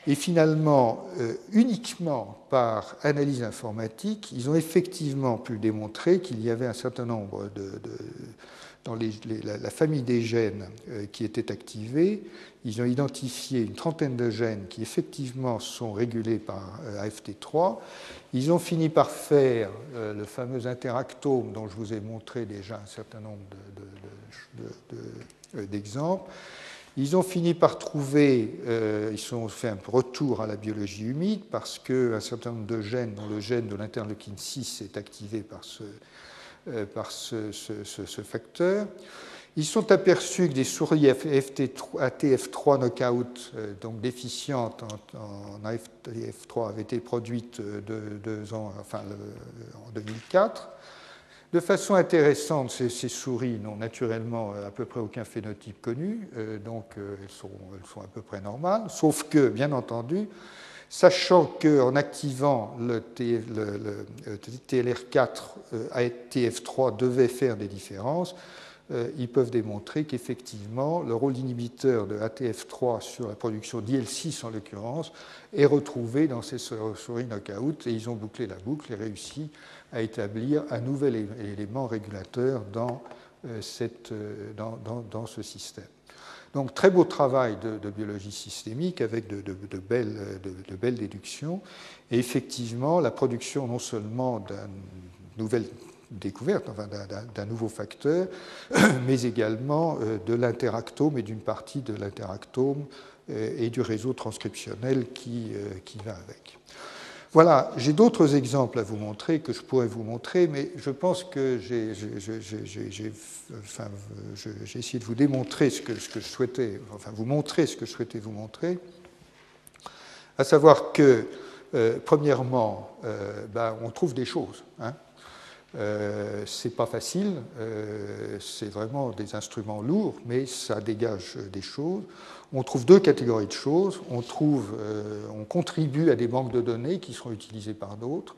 Speaker 2: et finalement, uniquement par analyse informatique, ils ont effectivement pu démontrer qu'il y avait un certain nombre de, dans la, famille des gènes qui étaient activés, ils ont identifié une trentaine de gènes qui effectivement sont régulés par euh, AFT3. Ils ont fini par faire euh, le fameux interactome dont je vous ai montré déjà un certain nombre euh, d'exemples. Ils ont fini par trouver, ils ont fait un retour à la biologie humide parce qu'un certain nombre de gènes, dont le gène de l'interleukine 6 est activé par ce, par ce, facteur. Ils sont aperçus que des souris ATF3 knockout, euh, donc déficientes en, ATF3, avaient été produites euh, en 2004. De façon intéressante, ces, souris n'ont naturellement euh, à peu près aucun phénotype connu, donc elles sont, elles sont, à peu près normales, sauf que, bien entendu, sachant qu'en activant le, le TLR4, ATF3 devait faire des différences, euh, ils peuvent démontrer qu'effectivement, le rôle d'inhibiteur de ATF3 sur la production d'IL6 en l'occurrence est retrouvé dans ces souris knockout et ils ont bouclé la boucle et réussi à établir un nouvel élément régulateur dans, euh, euh, dans, ce système. Donc très beau travail de, biologie systémique avec de, de, belles, de, belles, déductions. Et effectivement, la production non seulement d'une nouvelle découverte d'un nouveau facteur, mais également euh, de l'interactome et d'une partie de l'interactome euh, et du réseau transcriptionnel qui, euh, qui va avec. Voilà, j'ai d'autres exemples à vous montrer que je pourrais vous montrer, mais je pense que j'ai essayé de vous démontrer ce que, ce que, je souhaitais, enfin vous montrer ce que je souhaitais vous montrer, à savoir que, premièrement, ben, on trouve des choses. Hein, euh, c'est pas facile, euh, c'est vraiment des instruments lourds, mais ça dégage des choses. On trouve deux catégories de choses. On, trouve, euh, on contribue à des banques de données qui seront utilisées par d'autres,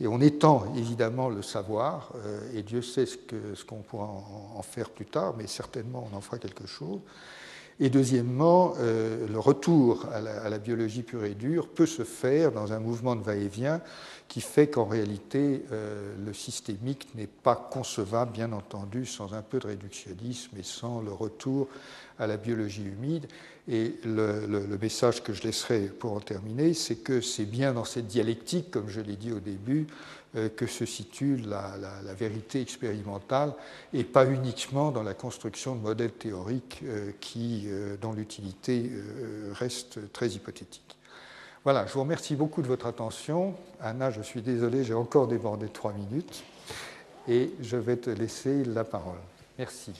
Speaker 2: et on étend évidemment le savoir, et Dieu sait ce qu'on pourra en, faire plus tard, mais certainement on en fera quelque chose. Et deuxièmement, le retour à la, biologie pure et dure peut se faire dans un mouvement de va-et-vient qui fait qu'en réalité, euh, le systémique n'est pas concevable, bien entendu, sans un peu de réductionnisme et sans le retour à la biologie humide. Et le, message que je laisserai pour en terminer, c'est que c'est bien dans cette dialectique, comme je l'ai dit au début, euh, que se situe la, vérité expérimentale et pas uniquement dans la construction de modèles théoriques euh, qui, dont l'utilité reste très hypothétique. Voilà, je vous remercie beaucoup de votre attention. Anna, je suis désolé, j'ai encore débordé trois minutes et je vais te laisser la parole. Merci.